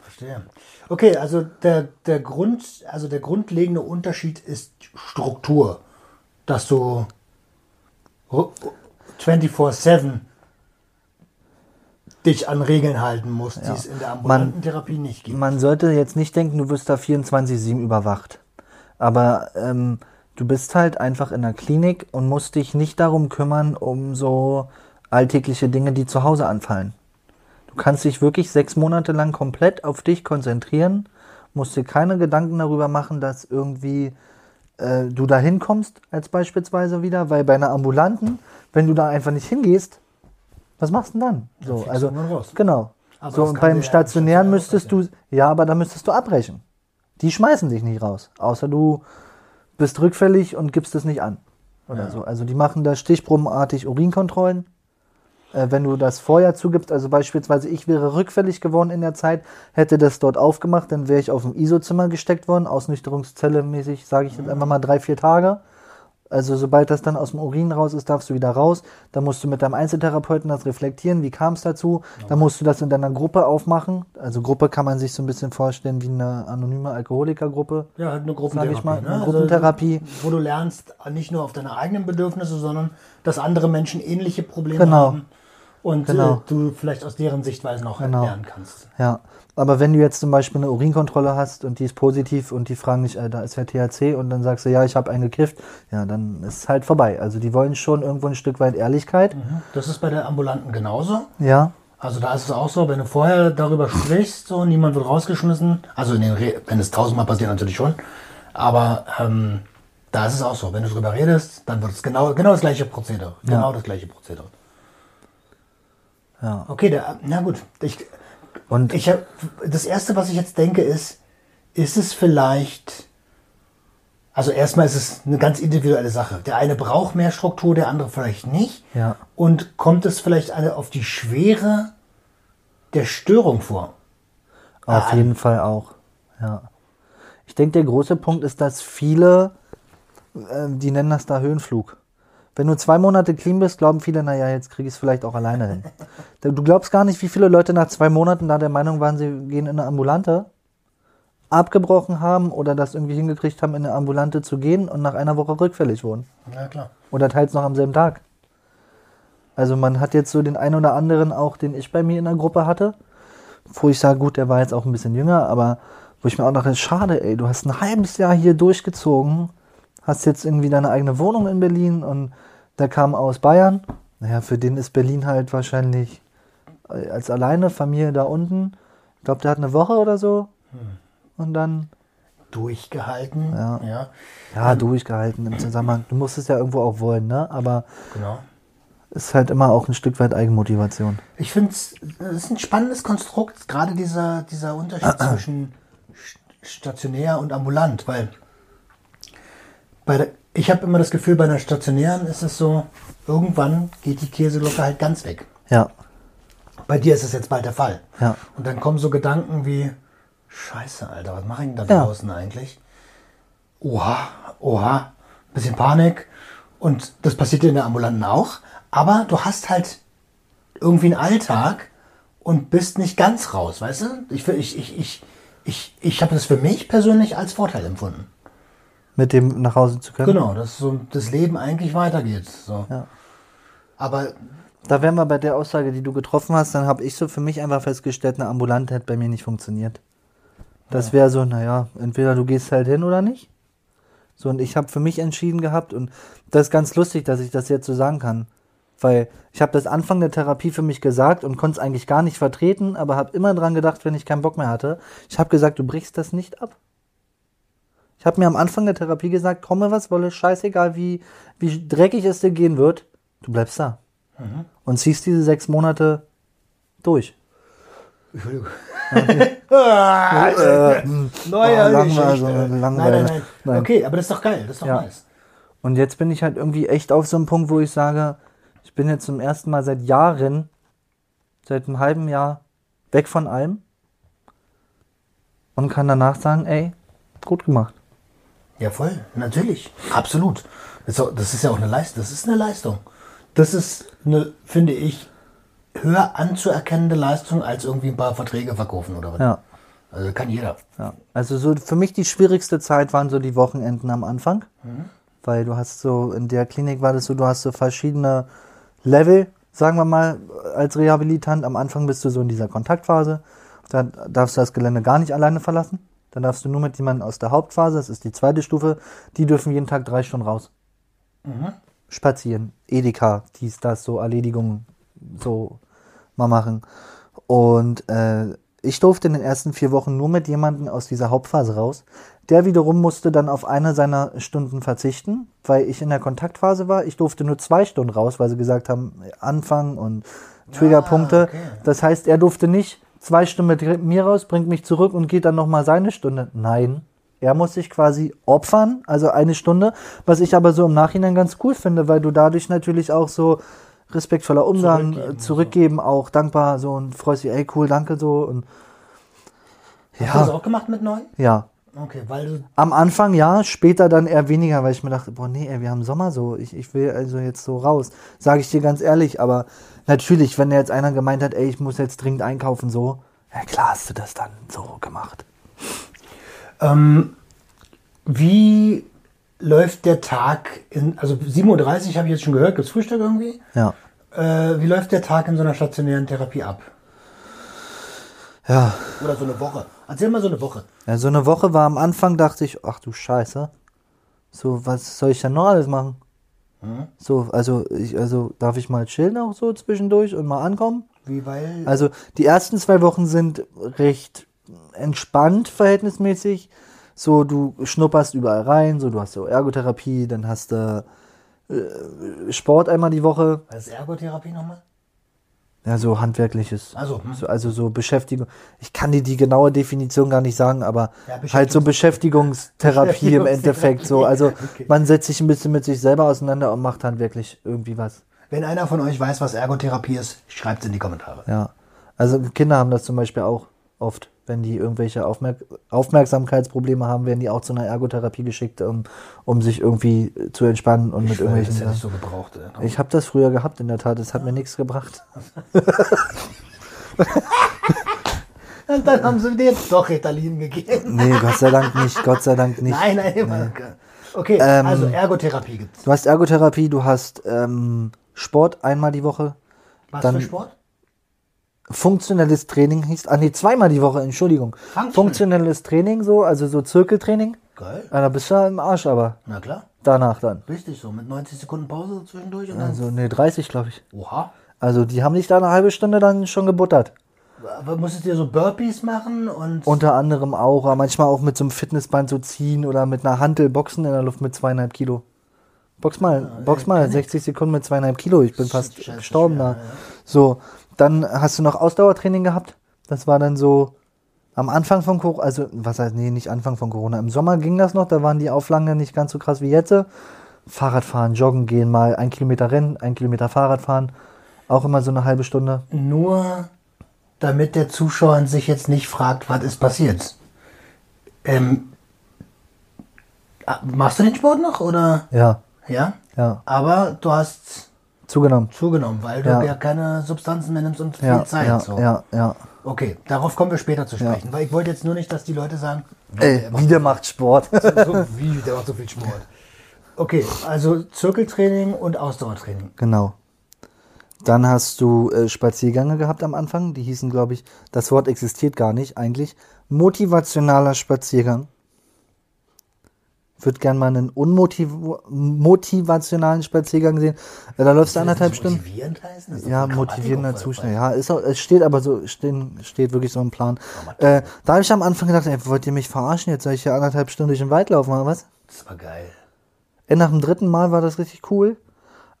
Speaker 1: Verstehe. Okay, also der, der Grund, also der grundlegende Unterschied ist Struktur. Dass du 24-7 dich an Regeln halten musst, die es in der ambulanten Therapie nicht gibt.
Speaker 2: Man sollte jetzt nicht denken, du wirst da 24-7 überwacht. Aber ähm, du bist halt einfach in der Klinik und musst dich nicht darum kümmern, um so alltägliche Dinge, die zu Hause anfallen. Du kannst dich wirklich sechs Monate lang komplett auf dich konzentrieren, musst dir keine Gedanken darüber machen, dass irgendwie äh, du da hinkommst, als beispielsweise wieder, weil bei einer ambulanten, wenn du da einfach nicht hingehst, was machst du denn dann? So,
Speaker 1: fliegst du
Speaker 2: also
Speaker 1: raus.
Speaker 2: genau.
Speaker 1: Aber
Speaker 2: so und beim
Speaker 1: ja
Speaker 2: stationären
Speaker 1: stationär
Speaker 2: müsstest du, ja, aber da müsstest du abbrechen. Die schmeißen dich nicht raus, außer du bist rückfällig und gibst es nicht an oder so. Also die machen da stichprobenartig Urinkontrollen. Äh, wenn du das vorher zugibst, also beispielsweise ich wäre rückfällig geworden in der Zeit, hätte das dort aufgemacht, dann wäre ich auf ein ISO-Zimmer gesteckt worden, Ausnüchterungszelle mäßig, sage ich jetzt einfach mal drei, vier Tage. Also sobald das dann aus dem Urin raus ist, darfst du wieder raus. Dann musst du mit deinem Einzeltherapeuten das reflektieren, wie kam es dazu. Dann musst du das in deiner Gruppe aufmachen. Also Gruppe kann man sich so ein bisschen vorstellen wie eine anonyme Alkoholikergruppe.
Speaker 1: Ja, halt eine
Speaker 2: Sag
Speaker 1: Gruppentherapie.
Speaker 2: ich mal,
Speaker 1: ne?
Speaker 2: eine Gruppentherapie.
Speaker 1: Also, wo du lernst, nicht nur auf deine eigenen Bedürfnisse, sondern dass andere Menschen ähnliche Probleme
Speaker 2: Genau.
Speaker 1: haben. Und
Speaker 2: Genau.
Speaker 1: äh, du vielleicht aus deren Sichtweisen auch
Speaker 2: Genau.
Speaker 1: lernen kannst.
Speaker 2: Ja, aber wenn du jetzt zum Beispiel eine Urinkontrolle hast und die ist positiv und die fragen dich, äh, da ist ja THC und dann sagst du, ja, ich habe einen gekifft, ja, dann ist es halt vorbei. Also die wollen schon irgendwo ein Stück weit Ehrlichkeit.
Speaker 1: Das ist bei der Ambulanten genauso.
Speaker 2: Ja,
Speaker 1: Also da ist es auch so, wenn du vorher darüber sprichst, so niemand wird rausgeschmissen. Also in den Re wenn es tausendmal passiert, natürlich schon. Aber ähm, da ist es auch so, wenn du darüber redest, dann wird es genau, genau das gleiche Prozedere. Genau das gleiche Prozedere.
Speaker 2: ja.
Speaker 1: Okay, der, na gut. Ich,
Speaker 2: Und
Speaker 1: ich hab, das erste, was ich jetzt denke, ist, ist es vielleicht, also erstmal ist es eine ganz individuelle Sache. Der eine braucht mehr Struktur, der andere vielleicht nicht.
Speaker 2: Ja.
Speaker 1: Und kommt es vielleicht eine auf die Schwere der Störung vor?
Speaker 2: Auf
Speaker 1: Ah,
Speaker 2: jeden Fall auch. Ja. Ich denke, der große Punkt ist, dass viele, äh, die nennen das da Höhenflug. Wenn du zwei Monate clean bist, glauben viele, naja, jetzt krieg ich es vielleicht auch alleine hin. (laughs) Du glaubst gar nicht, wie viele Leute nach zwei Monaten da der Meinung waren, sie gehen in eine Ambulante, abgebrochen haben oder das irgendwie hingekriegt haben, in eine Ambulante zu gehen und nach einer Woche rückfällig wurden.
Speaker 1: Ja, klar.
Speaker 2: Oder teils noch am selben Tag. Also man hat jetzt so den einen oder anderen auch, den ich bei mir in der Gruppe hatte, wo ich sage, gut, der war jetzt auch ein bisschen jünger, aber wo ich mir auch dachte, schade, ey, du hast ein halbes Jahr hier durchgezogen, hast jetzt irgendwie deine eigene Wohnung in Berlin und der kam aus Bayern. Naja, für den ist Berlin halt wahrscheinlich äh, als alleine Familie da unten. Ich glaube, der hat eine Woche oder so. Und dann,
Speaker 1: Durchgehalten.
Speaker 2: Ja.
Speaker 1: ja.
Speaker 2: ja, durchgehalten im Zusammenhang. Du musst es ja irgendwo auch wollen, ne? Aber
Speaker 1: Genau.
Speaker 2: ist halt immer auch ein Stück weit Eigenmotivation.
Speaker 1: Ich finde es ist ein spannendes Konstrukt, gerade dieser, dieser Unterschied (clears throat) zwischen st- stationär und ambulant, weil bei der, ich habe immer das Gefühl, bei einer stationären ist es so, irgendwann geht die Käseglocke halt ganz weg.
Speaker 2: Ja,
Speaker 1: Bei dir ist es jetzt bald der Fall.
Speaker 2: Ja.
Speaker 1: Und dann kommen so Gedanken wie, scheiße, Alter, was mache ich denn da
Speaker 2: Ja.
Speaker 1: draußen eigentlich? Oha, oha, bisschen Panik. Und das passiert dir in der Ambulanten auch. Aber du hast halt irgendwie einen Alltag und bist nicht ganz raus, weißt du? Ich, ich, ich, ich, ich, ich habe das für mich persönlich als Vorteil empfunden.
Speaker 2: Mit dem nach Hause zu können.
Speaker 1: Genau, dass so das Leben eigentlich weitergeht. So.
Speaker 2: Ja.
Speaker 1: Aber
Speaker 2: Da wären wir bei der Aussage, die du getroffen hast, dann habe ich so für mich einfach festgestellt, eine Ambulante hätte bei mir nicht funktioniert. Das wäre so, naja, entweder du gehst halt hin oder nicht. So, und ich habe für mich entschieden gehabt und das ist ganz lustig, dass ich das jetzt so sagen kann. Weil ich habe das Anfang der Therapie für mich gesagt und konnte es eigentlich gar nicht vertreten, aber habe immer dran gedacht, wenn ich keinen Bock mehr hatte. Ich habe gesagt, du brichst das nicht ab. Ich habe mir am Anfang der Therapie gesagt, komme was wolle, scheißegal wie, wie dreckig es dir gehen wird, du bleibst da. Und ziehst diese sechs Monate durch.
Speaker 1: Entschuldigung. ah, Neue
Speaker 2: oh, langweil-
Speaker 1: Geschichte.
Speaker 2: so
Speaker 1: Nein,
Speaker 2: langweilig.
Speaker 1: nein, nein,
Speaker 2: Nein.
Speaker 1: Okay, aber das ist doch geil, das ist doch
Speaker 2: Ja.
Speaker 1: nice.
Speaker 2: Und jetzt bin ich halt irgendwie echt auf so einem Punkt, wo ich sage, ich bin jetzt zum ersten Mal seit Jahren, seit einem halben Jahr weg von allem und kann danach sagen, ey, gut gemacht.
Speaker 1: Ja, voll, natürlich. Absolut. Das ist, ja auch eine Leistung. Das ist eine Leistung. Das ist eine, finde ich, höher anzuerkennende Leistung als irgendwie ein paar Verträge verkaufen oder was.
Speaker 2: Ja.
Speaker 1: Also kann jeder.
Speaker 2: Ja, also so für mich die schwierigste Zeit waren so die Wochenenden am Anfang, weil du hast so in der Klinik war das so, du hast so verschiedene Level, sagen wir mal, als Rehabilitant. Am Anfang bist du so in dieser Kontaktphase, dann darfst du das Gelände gar nicht alleine verlassen. Dann darfst du nur mit jemandem aus der Hauptphase, das ist die zweite Stufe, die dürfen jeden Tag drei Stunden raus. Spazieren, Edeka, dies, das, so Erledigungen, so mal machen. Und äh, ich durfte in den ersten vier Wochen nur mit jemandem aus dieser Hauptphase raus. Der wiederum musste dann auf eine seiner Stunden verzichten, weil ich in der Kontaktphase war. Ich durfte nur zwei Stunden raus, weil sie gesagt haben, Anfang und Triggerpunkte.
Speaker 1: okay.
Speaker 2: Das heißt, er durfte nicht zwei Stunden mit mir raus, bringt mich zurück und geht dann nochmal seine Stunde. Nein, er muss sich quasi opfern, also eine Stunde, was ich aber so im Nachhinein ganz cool finde, weil du dadurch natürlich auch so respektvoller Umgang,
Speaker 1: Zurückgeben,
Speaker 2: zurückgeben, zurückgeben auch dankbar so und freust dich, ey cool, danke so und
Speaker 1: Hast du das
Speaker 2: ja,
Speaker 1: auch gemacht mit neun?
Speaker 2: ja.
Speaker 1: Okay, weil du.
Speaker 2: Am Anfang ja, später dann eher weniger, weil ich mir dachte, boah, nee, ey, wir haben Sommer so, ich, ich will also jetzt so raus. Sage ich dir ganz ehrlich, aber natürlich, wenn jetzt einer gemeint hat, ey, ich muss jetzt dringend einkaufen, so, ja klar hast du das dann so gemacht.
Speaker 1: Ähm, wie läuft der Tag in. Also 7.30 Uhr habe ich jetzt schon gehört, gibt es Frühstück irgendwie?
Speaker 2: Ja.
Speaker 1: Äh, wie läuft der Tag in so einer stationären Therapie ab?
Speaker 2: Ja.
Speaker 1: Oder so eine Woche? Erzähl mal so eine Woche.
Speaker 2: ja, so eine Woche war am Anfang, dachte ich, ach du Scheiße, so, was soll ich denn noch alles machen? So, also, ich, also, darf ich mal chillen auch so zwischendurch und mal ankommen?
Speaker 1: Wie, weil.
Speaker 2: Also die ersten zwei Wochen sind recht entspannt verhältnismäßig. So, du schnupperst überall rein, so du hast so Ergotherapie, dann hast du äh, Sport einmal die Woche,
Speaker 1: was ist Ergotherapie nochmal?
Speaker 2: Ja, so handwerkliches.
Speaker 1: Also, hm.
Speaker 2: So, also so Beschäftigung. Ich kann dir die genaue Definition gar nicht sagen, aber
Speaker 1: Ja,
Speaker 2: halt so Beschäftigungstherapie im Endeffekt so. Also (laughs)
Speaker 1: Okay.
Speaker 2: man setzt sich ein bisschen mit sich selber auseinander und macht dann wirklich irgendwie was.
Speaker 1: Wenn einer von euch weiß, was Ergotherapie ist, schreibt es in die Kommentare.
Speaker 2: Ja. Also Kinder haben das zum Beispiel auch oft. Wenn die irgendwelche Aufmerk Aufmerksamkeitsprobleme haben, werden die auch zu einer Ergotherapie geschickt, um, um sich irgendwie zu entspannen und mit irgendwelchen.
Speaker 1: das hätte ich so gebraucht. Ey.
Speaker 2: Ich habe das früher gehabt, in der Tat. Es hat mir nichts gebracht. (laughs)
Speaker 1: Und dann haben sie dir jetzt doch Ritalin gegeben.
Speaker 2: Nee, Gott sei Dank nicht. Gott sei Dank nicht.
Speaker 1: Nein, nein, immer. Okay,
Speaker 2: Ähm,
Speaker 1: also Ergotherapie gibt's.
Speaker 2: Du hast Ergotherapie, du hast ähm, Sport einmal die Woche.
Speaker 1: Was
Speaker 2: dann-
Speaker 1: für Sport?
Speaker 2: Funktionelles Training hieß, ah nee, zweimal die Woche, Entschuldigung.
Speaker 1: Functional.
Speaker 2: Funktionelles Training so, also so Zirkeltraining.
Speaker 1: Geil.
Speaker 2: Ja, da bist du ja im Arsch aber.
Speaker 1: Na klar.
Speaker 2: Danach dann.
Speaker 1: Richtig so, mit 90 Sekunden Pause zwischendurch und.
Speaker 2: Also nee, 30 glaube ich.
Speaker 1: Oha.
Speaker 2: Also die haben dich da eine halbe Stunde dann schon gebuttert.
Speaker 1: Aber musstest du dir so Burpees machen und.
Speaker 2: Unter anderem auch, aber manchmal auch mit so einem Fitnessband so ziehen oder mit einer Hantel boxen in der Luft mit zweieinhalb Kilo. Box mal, box mal, 60 Sekunden mit zweieinhalb Kilo. Ich bin fast gestorben da. So, dann hast du noch Ausdauertraining gehabt. Das war dann so am Anfang von Corona, also was heißt, nee, nicht Anfang von Corona. Im Sommer ging das noch, da waren die Auflagen nicht ganz so krass wie jetzt. Fahrradfahren, joggen gehen, mal ein Kilometer rennen, ein Kilometer Fahrrad fahren. Auch immer so eine halbe Stunde.
Speaker 1: Nur damit der Zuschauer sich jetzt nicht fragt, was ist passiert. Ähm, machst du den Sport noch oder?
Speaker 2: Ja,
Speaker 1: Ja.
Speaker 2: ja,
Speaker 1: Aber du hast
Speaker 2: zugenommen.
Speaker 1: zugenommen, weil du
Speaker 2: Ja.
Speaker 1: ja, keine Substanzen mehr nimmst und viel
Speaker 2: Ja,
Speaker 1: Zeit.
Speaker 2: ja,
Speaker 1: so.
Speaker 2: ja, ja.
Speaker 1: Okay, darauf kommen wir später zu sprechen, weil ich wollte jetzt nur nicht, dass die Leute sagen,
Speaker 2: Ey, wieder macht Sport. (laughs)
Speaker 1: so, wie, der macht so viel Sport. Okay, also Zirkeltraining und Ausdauertraining.
Speaker 2: Genau. Dann hast du äh, Spaziergänge gehabt am Anfang. Die hießen, glaube ich, das Wort existiert gar nicht eigentlich. Motivationaler Spaziergang. Würde gern mal einen unmotivationalen Spaziergang sehen. Äh, Da läufst du anderthalb Stunden.
Speaker 1: Motivierend heißen? Das ist
Speaker 2: Ja, motivierender. Zustand. Ja, ist auch, es steht aber so, stehen, steht wirklich so ein Plan. Äh, da habe ich am Anfang gedacht, ey, wollt ihr mich verarschen? Jetzt soll ich hier anderthalb Stunden durch den Wald laufen oder was?
Speaker 1: Das war geil.
Speaker 2: Äh, Nach dem dritten Mal war das richtig cool.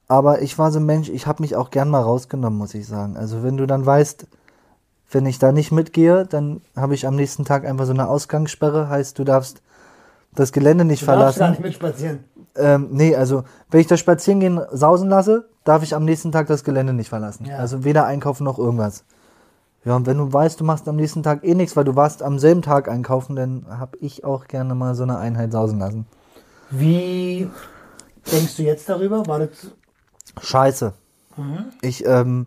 Speaker 2: Aber ich war so ein Mensch, ich habe mich auch gern mal rausgenommen, muss ich sagen. Also wenn du dann weißt, wenn ich da nicht mitgehe, dann habe ich am nächsten Tag einfach so eine Ausgangssperre, heißt du darfst das Gelände nicht
Speaker 1: Du darfst gar
Speaker 2: verlassen.
Speaker 1: nicht mitspazieren.
Speaker 2: Ähm, nee, also wenn ich das Spazierengehen sausen lasse, darf ich am nächsten Tag das Gelände nicht verlassen.
Speaker 1: Ja.
Speaker 2: Also weder einkaufen noch irgendwas. Ja, und wenn du weißt, du machst am nächsten Tag eh nichts, weil du warst am selben Tag einkaufen, dann habe ich auch gerne mal so eine Einheit sausen lassen.
Speaker 1: Wie denkst du jetzt darüber? War das
Speaker 2: Scheiße. Ich, ähm,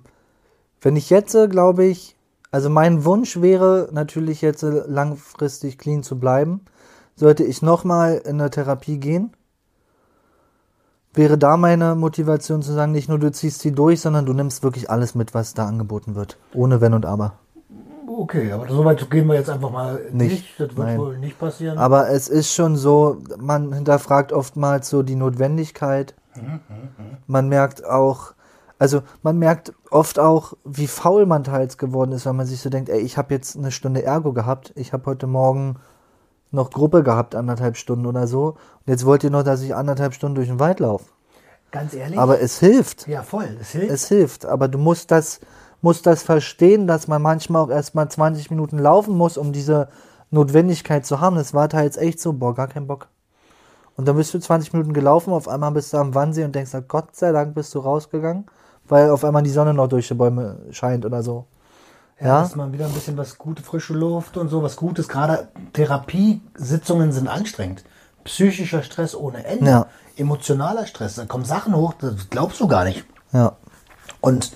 Speaker 2: wenn ich jetzt, glaube ich, also mein Wunsch wäre natürlich jetzt äh, langfristig clean zu bleiben. Sollte ich nochmal in eine Therapie gehen, wäre da meine Motivation zu sagen, nicht nur du ziehst sie durch, sondern du nimmst wirklich alles mit, was da angeboten wird. Ohne Wenn und Aber.
Speaker 1: okay, aber so weit gehen wir jetzt einfach mal
Speaker 2: Nicht,
Speaker 1: Das wird
Speaker 2: nein.
Speaker 1: wohl nicht passieren.
Speaker 2: Aber es ist schon so, man hinterfragt oftmals so die Notwendigkeit. Man merkt auch, also man merkt oft auch, wie faul man teils geworden ist, weil man sich so denkt, ey, ich habe jetzt eine Stunde Ergo gehabt, ich habe heute Morgen noch Gruppe gehabt, anderthalb Stunden oder so. Und jetzt wollt ihr noch, dass ich anderthalb Stunden durch den Wald laufe.
Speaker 1: Ganz ehrlich?
Speaker 2: Aber es hilft.
Speaker 1: ja, voll. Das hilft.
Speaker 2: Es hilft. Aber du musst das, musst das verstehen, dass man manchmal auch erstmal 20 Minuten laufen muss, um diese Notwendigkeit zu haben. Das war teils echt so, boah, gar kein Bock. Und dann bist du 20 Minuten gelaufen, auf einmal bist du am Wannsee und denkst, na, Gott sei Dank bist du rausgegangen, weil auf einmal die Sonne noch durch die Bäume scheint oder so.
Speaker 1: Ja, dass man wieder ein bisschen was gute frische Luft und so was Gutes. Gerade Therapiesitzungen sind anstrengend. Psychischer Stress ohne Ende.
Speaker 2: Ja.
Speaker 1: Emotionaler Stress. Da kommen Sachen hoch, das glaubst du gar nicht.
Speaker 2: ja,
Speaker 1: Und,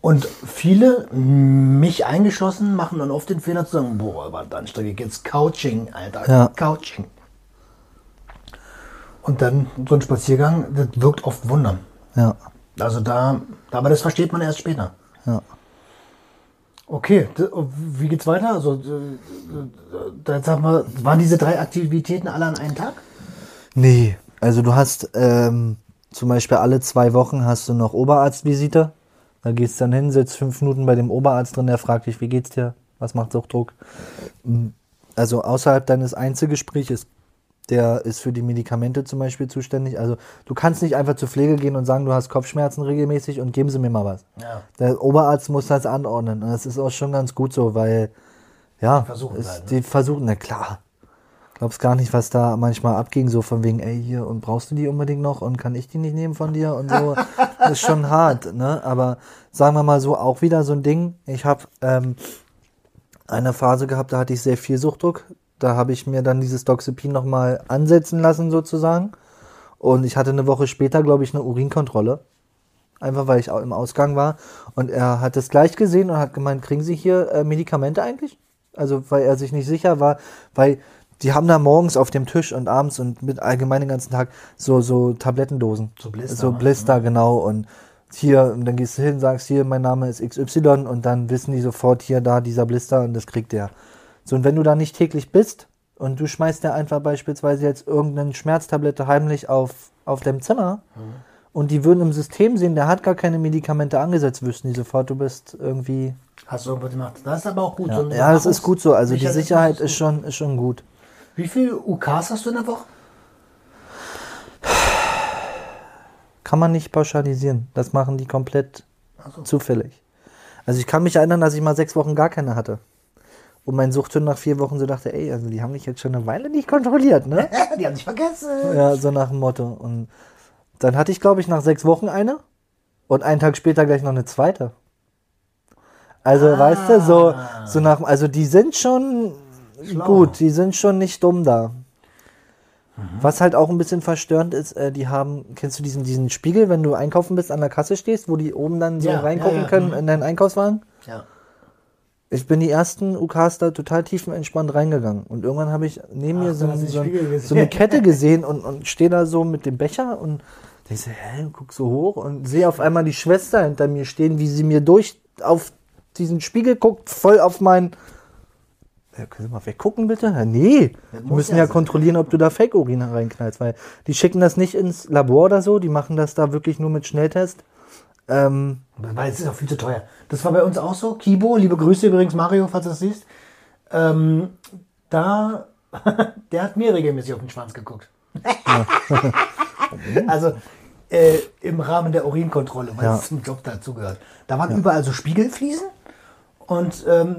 Speaker 1: und viele, mich eingeschlossen, machen dann oft den Fehler zu sagen, boah, war das anstrengend, jetzt Couching, Alter,
Speaker 2: Ja.
Speaker 1: Couching. Und dann so ein Spaziergang, das wirkt oft Wunder.
Speaker 2: ja,
Speaker 1: Also da, aber das versteht man erst später.
Speaker 2: ja.
Speaker 1: Okay, d- wie geht's weiter? Also, jetzt haben wir, waren diese drei Aktivitäten alle an einem Tag?
Speaker 2: Nee, also du hast ähm, zum Beispiel alle zwei Wochen hast du noch Oberarztvisite. Da gehst du dann hin, sitzt fünf Minuten bei dem Oberarzt drin, der fragt dich, wie geht's dir? Was macht Suchtdruck? Also außerhalb deines Einzelgespräches, der ist für die Medikamente zum Beispiel zuständig. Also du kannst nicht einfach zur Pflege gehen und sagen, du hast Kopfschmerzen regelmäßig und geben Sie mir mal was.
Speaker 1: Ja.
Speaker 2: Der Oberarzt muss das anordnen. Und das ist auch schon ganz gut so, weil, ja,
Speaker 1: Versuchen
Speaker 2: ist,
Speaker 1: halt, ne?
Speaker 2: die versuchen, na klar. Glaubst gar nicht, was da manchmal abging, so von wegen, ey, hier, und brauchst du die unbedingt noch und kann ich die nicht nehmen von dir und so. das (laughs) ist schon hart, ne? Aber sagen wir mal so, auch wieder so ein Ding. Ich habe ähm, eine Phase gehabt, da hatte ich sehr viel Suchtdruck. Da habe ich mir dann dieses Doxepin nochmal ansetzen lassen sozusagen. Und ich hatte eine Woche später, glaube ich, eine Urinkontrolle. Einfach weil ich auch im Ausgang war. Und er hat es gleich gesehen und hat gemeint, kriegen Sie hier äh, Medikamente eigentlich? Also weil er sich nicht sicher war, weil die haben da morgens auf dem Tisch und abends und mit allgemein den ganzen Tag so, so Tablettendosen.
Speaker 1: So Blister,
Speaker 2: So
Speaker 1: ne?
Speaker 2: Blister, genau. Und hier, und dann gehst du hin, sagst hier, mein Name ist XY und dann wissen die sofort hier, da, dieser Blister und das kriegt der. So, und wenn du da nicht täglich bist und du schmeißt dir einfach beispielsweise jetzt irgendeine Schmerztablette heimlich auf, auf deinem Zimmer und die würden im System sehen, der hat gar keine Medikamente angesetzt, wüssten die sofort, du bist irgendwie.
Speaker 1: Hast du irgendwas gemacht? Das ist aber auch gut.
Speaker 2: Ja,
Speaker 1: So
Speaker 2: ja das ist gut so. Also die Sicherheit
Speaker 1: ist
Speaker 2: schon, ist schon gut.
Speaker 1: Wie viele UKs hast du in der Woche?
Speaker 2: Kann man nicht pauschalisieren. Das machen die komplett zufällig. Also ich kann mich erinnern, dass ich mal sechs Wochen gar keine hatte. Und mein Suchthund nach vier Wochen so dachte, ey, also die haben dich jetzt schon eine Weile nicht kontrolliert, ne? (laughs)
Speaker 1: Die haben sich vergessen.
Speaker 2: ja, so nach dem Motto. Und dann hatte ich, glaube ich, nach sechs Wochen eine und einen Tag später gleich noch eine zweite. Also, weißt du, so, so nach, also die sind schon
Speaker 1: Schlau.
Speaker 2: gut, die sind schon nicht dumm da. Was halt auch ein bisschen verstörend ist, äh, die haben, kennst du diesen, diesen Spiegel, wenn du einkaufen bist, an der Kasse stehst, wo die oben dann so
Speaker 1: Ja,
Speaker 2: reingucken
Speaker 1: ja, ja,
Speaker 2: können
Speaker 1: mhm.
Speaker 2: in deinen Einkaufswagen?
Speaker 1: Ja.
Speaker 2: Ich bin die ersten UKs da total tiefenentspannt reingegangen. Und irgendwann habe ich neben mir
Speaker 1: Ach,
Speaker 2: so,
Speaker 1: den
Speaker 2: so,
Speaker 1: gesehen.
Speaker 2: so eine Kette (laughs) gesehen und, und stehe da so mit dem Becher und denke so, hä, guck so hoch und sehe auf einmal die Schwester hinter mir stehen, wie sie mir durch auf diesen Spiegel guckt, voll auf mein. Ja, können Sie mal weggucken, bitte? Ja, nee,
Speaker 1: Das
Speaker 2: wir müssen
Speaker 1: ja
Speaker 2: ja, kontrollieren, ob du da Fake-Urin reinknallst, weil die schicken das nicht ins Labor oder so, die machen das da wirklich nur mit Schnelltest. Ähm,
Speaker 1: Weil es ist auch viel zu teuer. Das war bei uns auch so. Kibo, liebe Grüße übrigens, Mario, falls du das siehst. Ähm, da, (laughs) der hat mir regelmäßig auf den Schwanz geguckt. (laughs) also äh, im Rahmen der Urinkontrolle, weil
Speaker 2: Ja.
Speaker 1: es zum Job dazugehört. Da waren überall so Spiegelfliesen und ähm,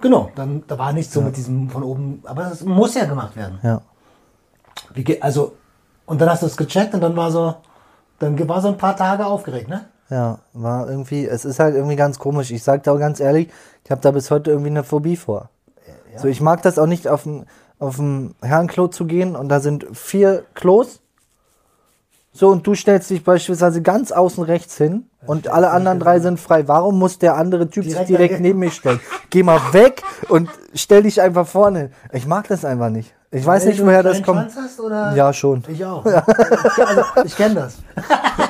Speaker 1: genau, dann da war nichts so mit diesem von oben, aber das muss ja gemacht werden.
Speaker 2: ja.
Speaker 1: Wie, also und dann hast du es gecheckt und dann war so, dann war so ein paar Tage aufgeregt, ne?
Speaker 2: Ja, war irgendwie, es ist halt irgendwie ganz komisch. Ich sag da auch ganz ehrlich, ich habe da bis heute irgendwie eine Phobie vor. So, ich mag das auch nicht, auf dem auf dem Herrenklo zu gehen und da sind vier Klos. So, und du stellst dich beispielsweise ganz außen rechts hin und alle anderen drei sind frei. Warum muss der andere Typ
Speaker 1: Direkt
Speaker 2: sich direkt neben mich stellen? Geh mal weg und stell dich einfach vorne. Ich mag das einfach nicht. Ich weiß
Speaker 1: Weil
Speaker 2: nicht, woher das kommt.
Speaker 1: Hast?
Speaker 2: Ja, schon.
Speaker 1: Ich auch. also, ich kenne das. (laughs)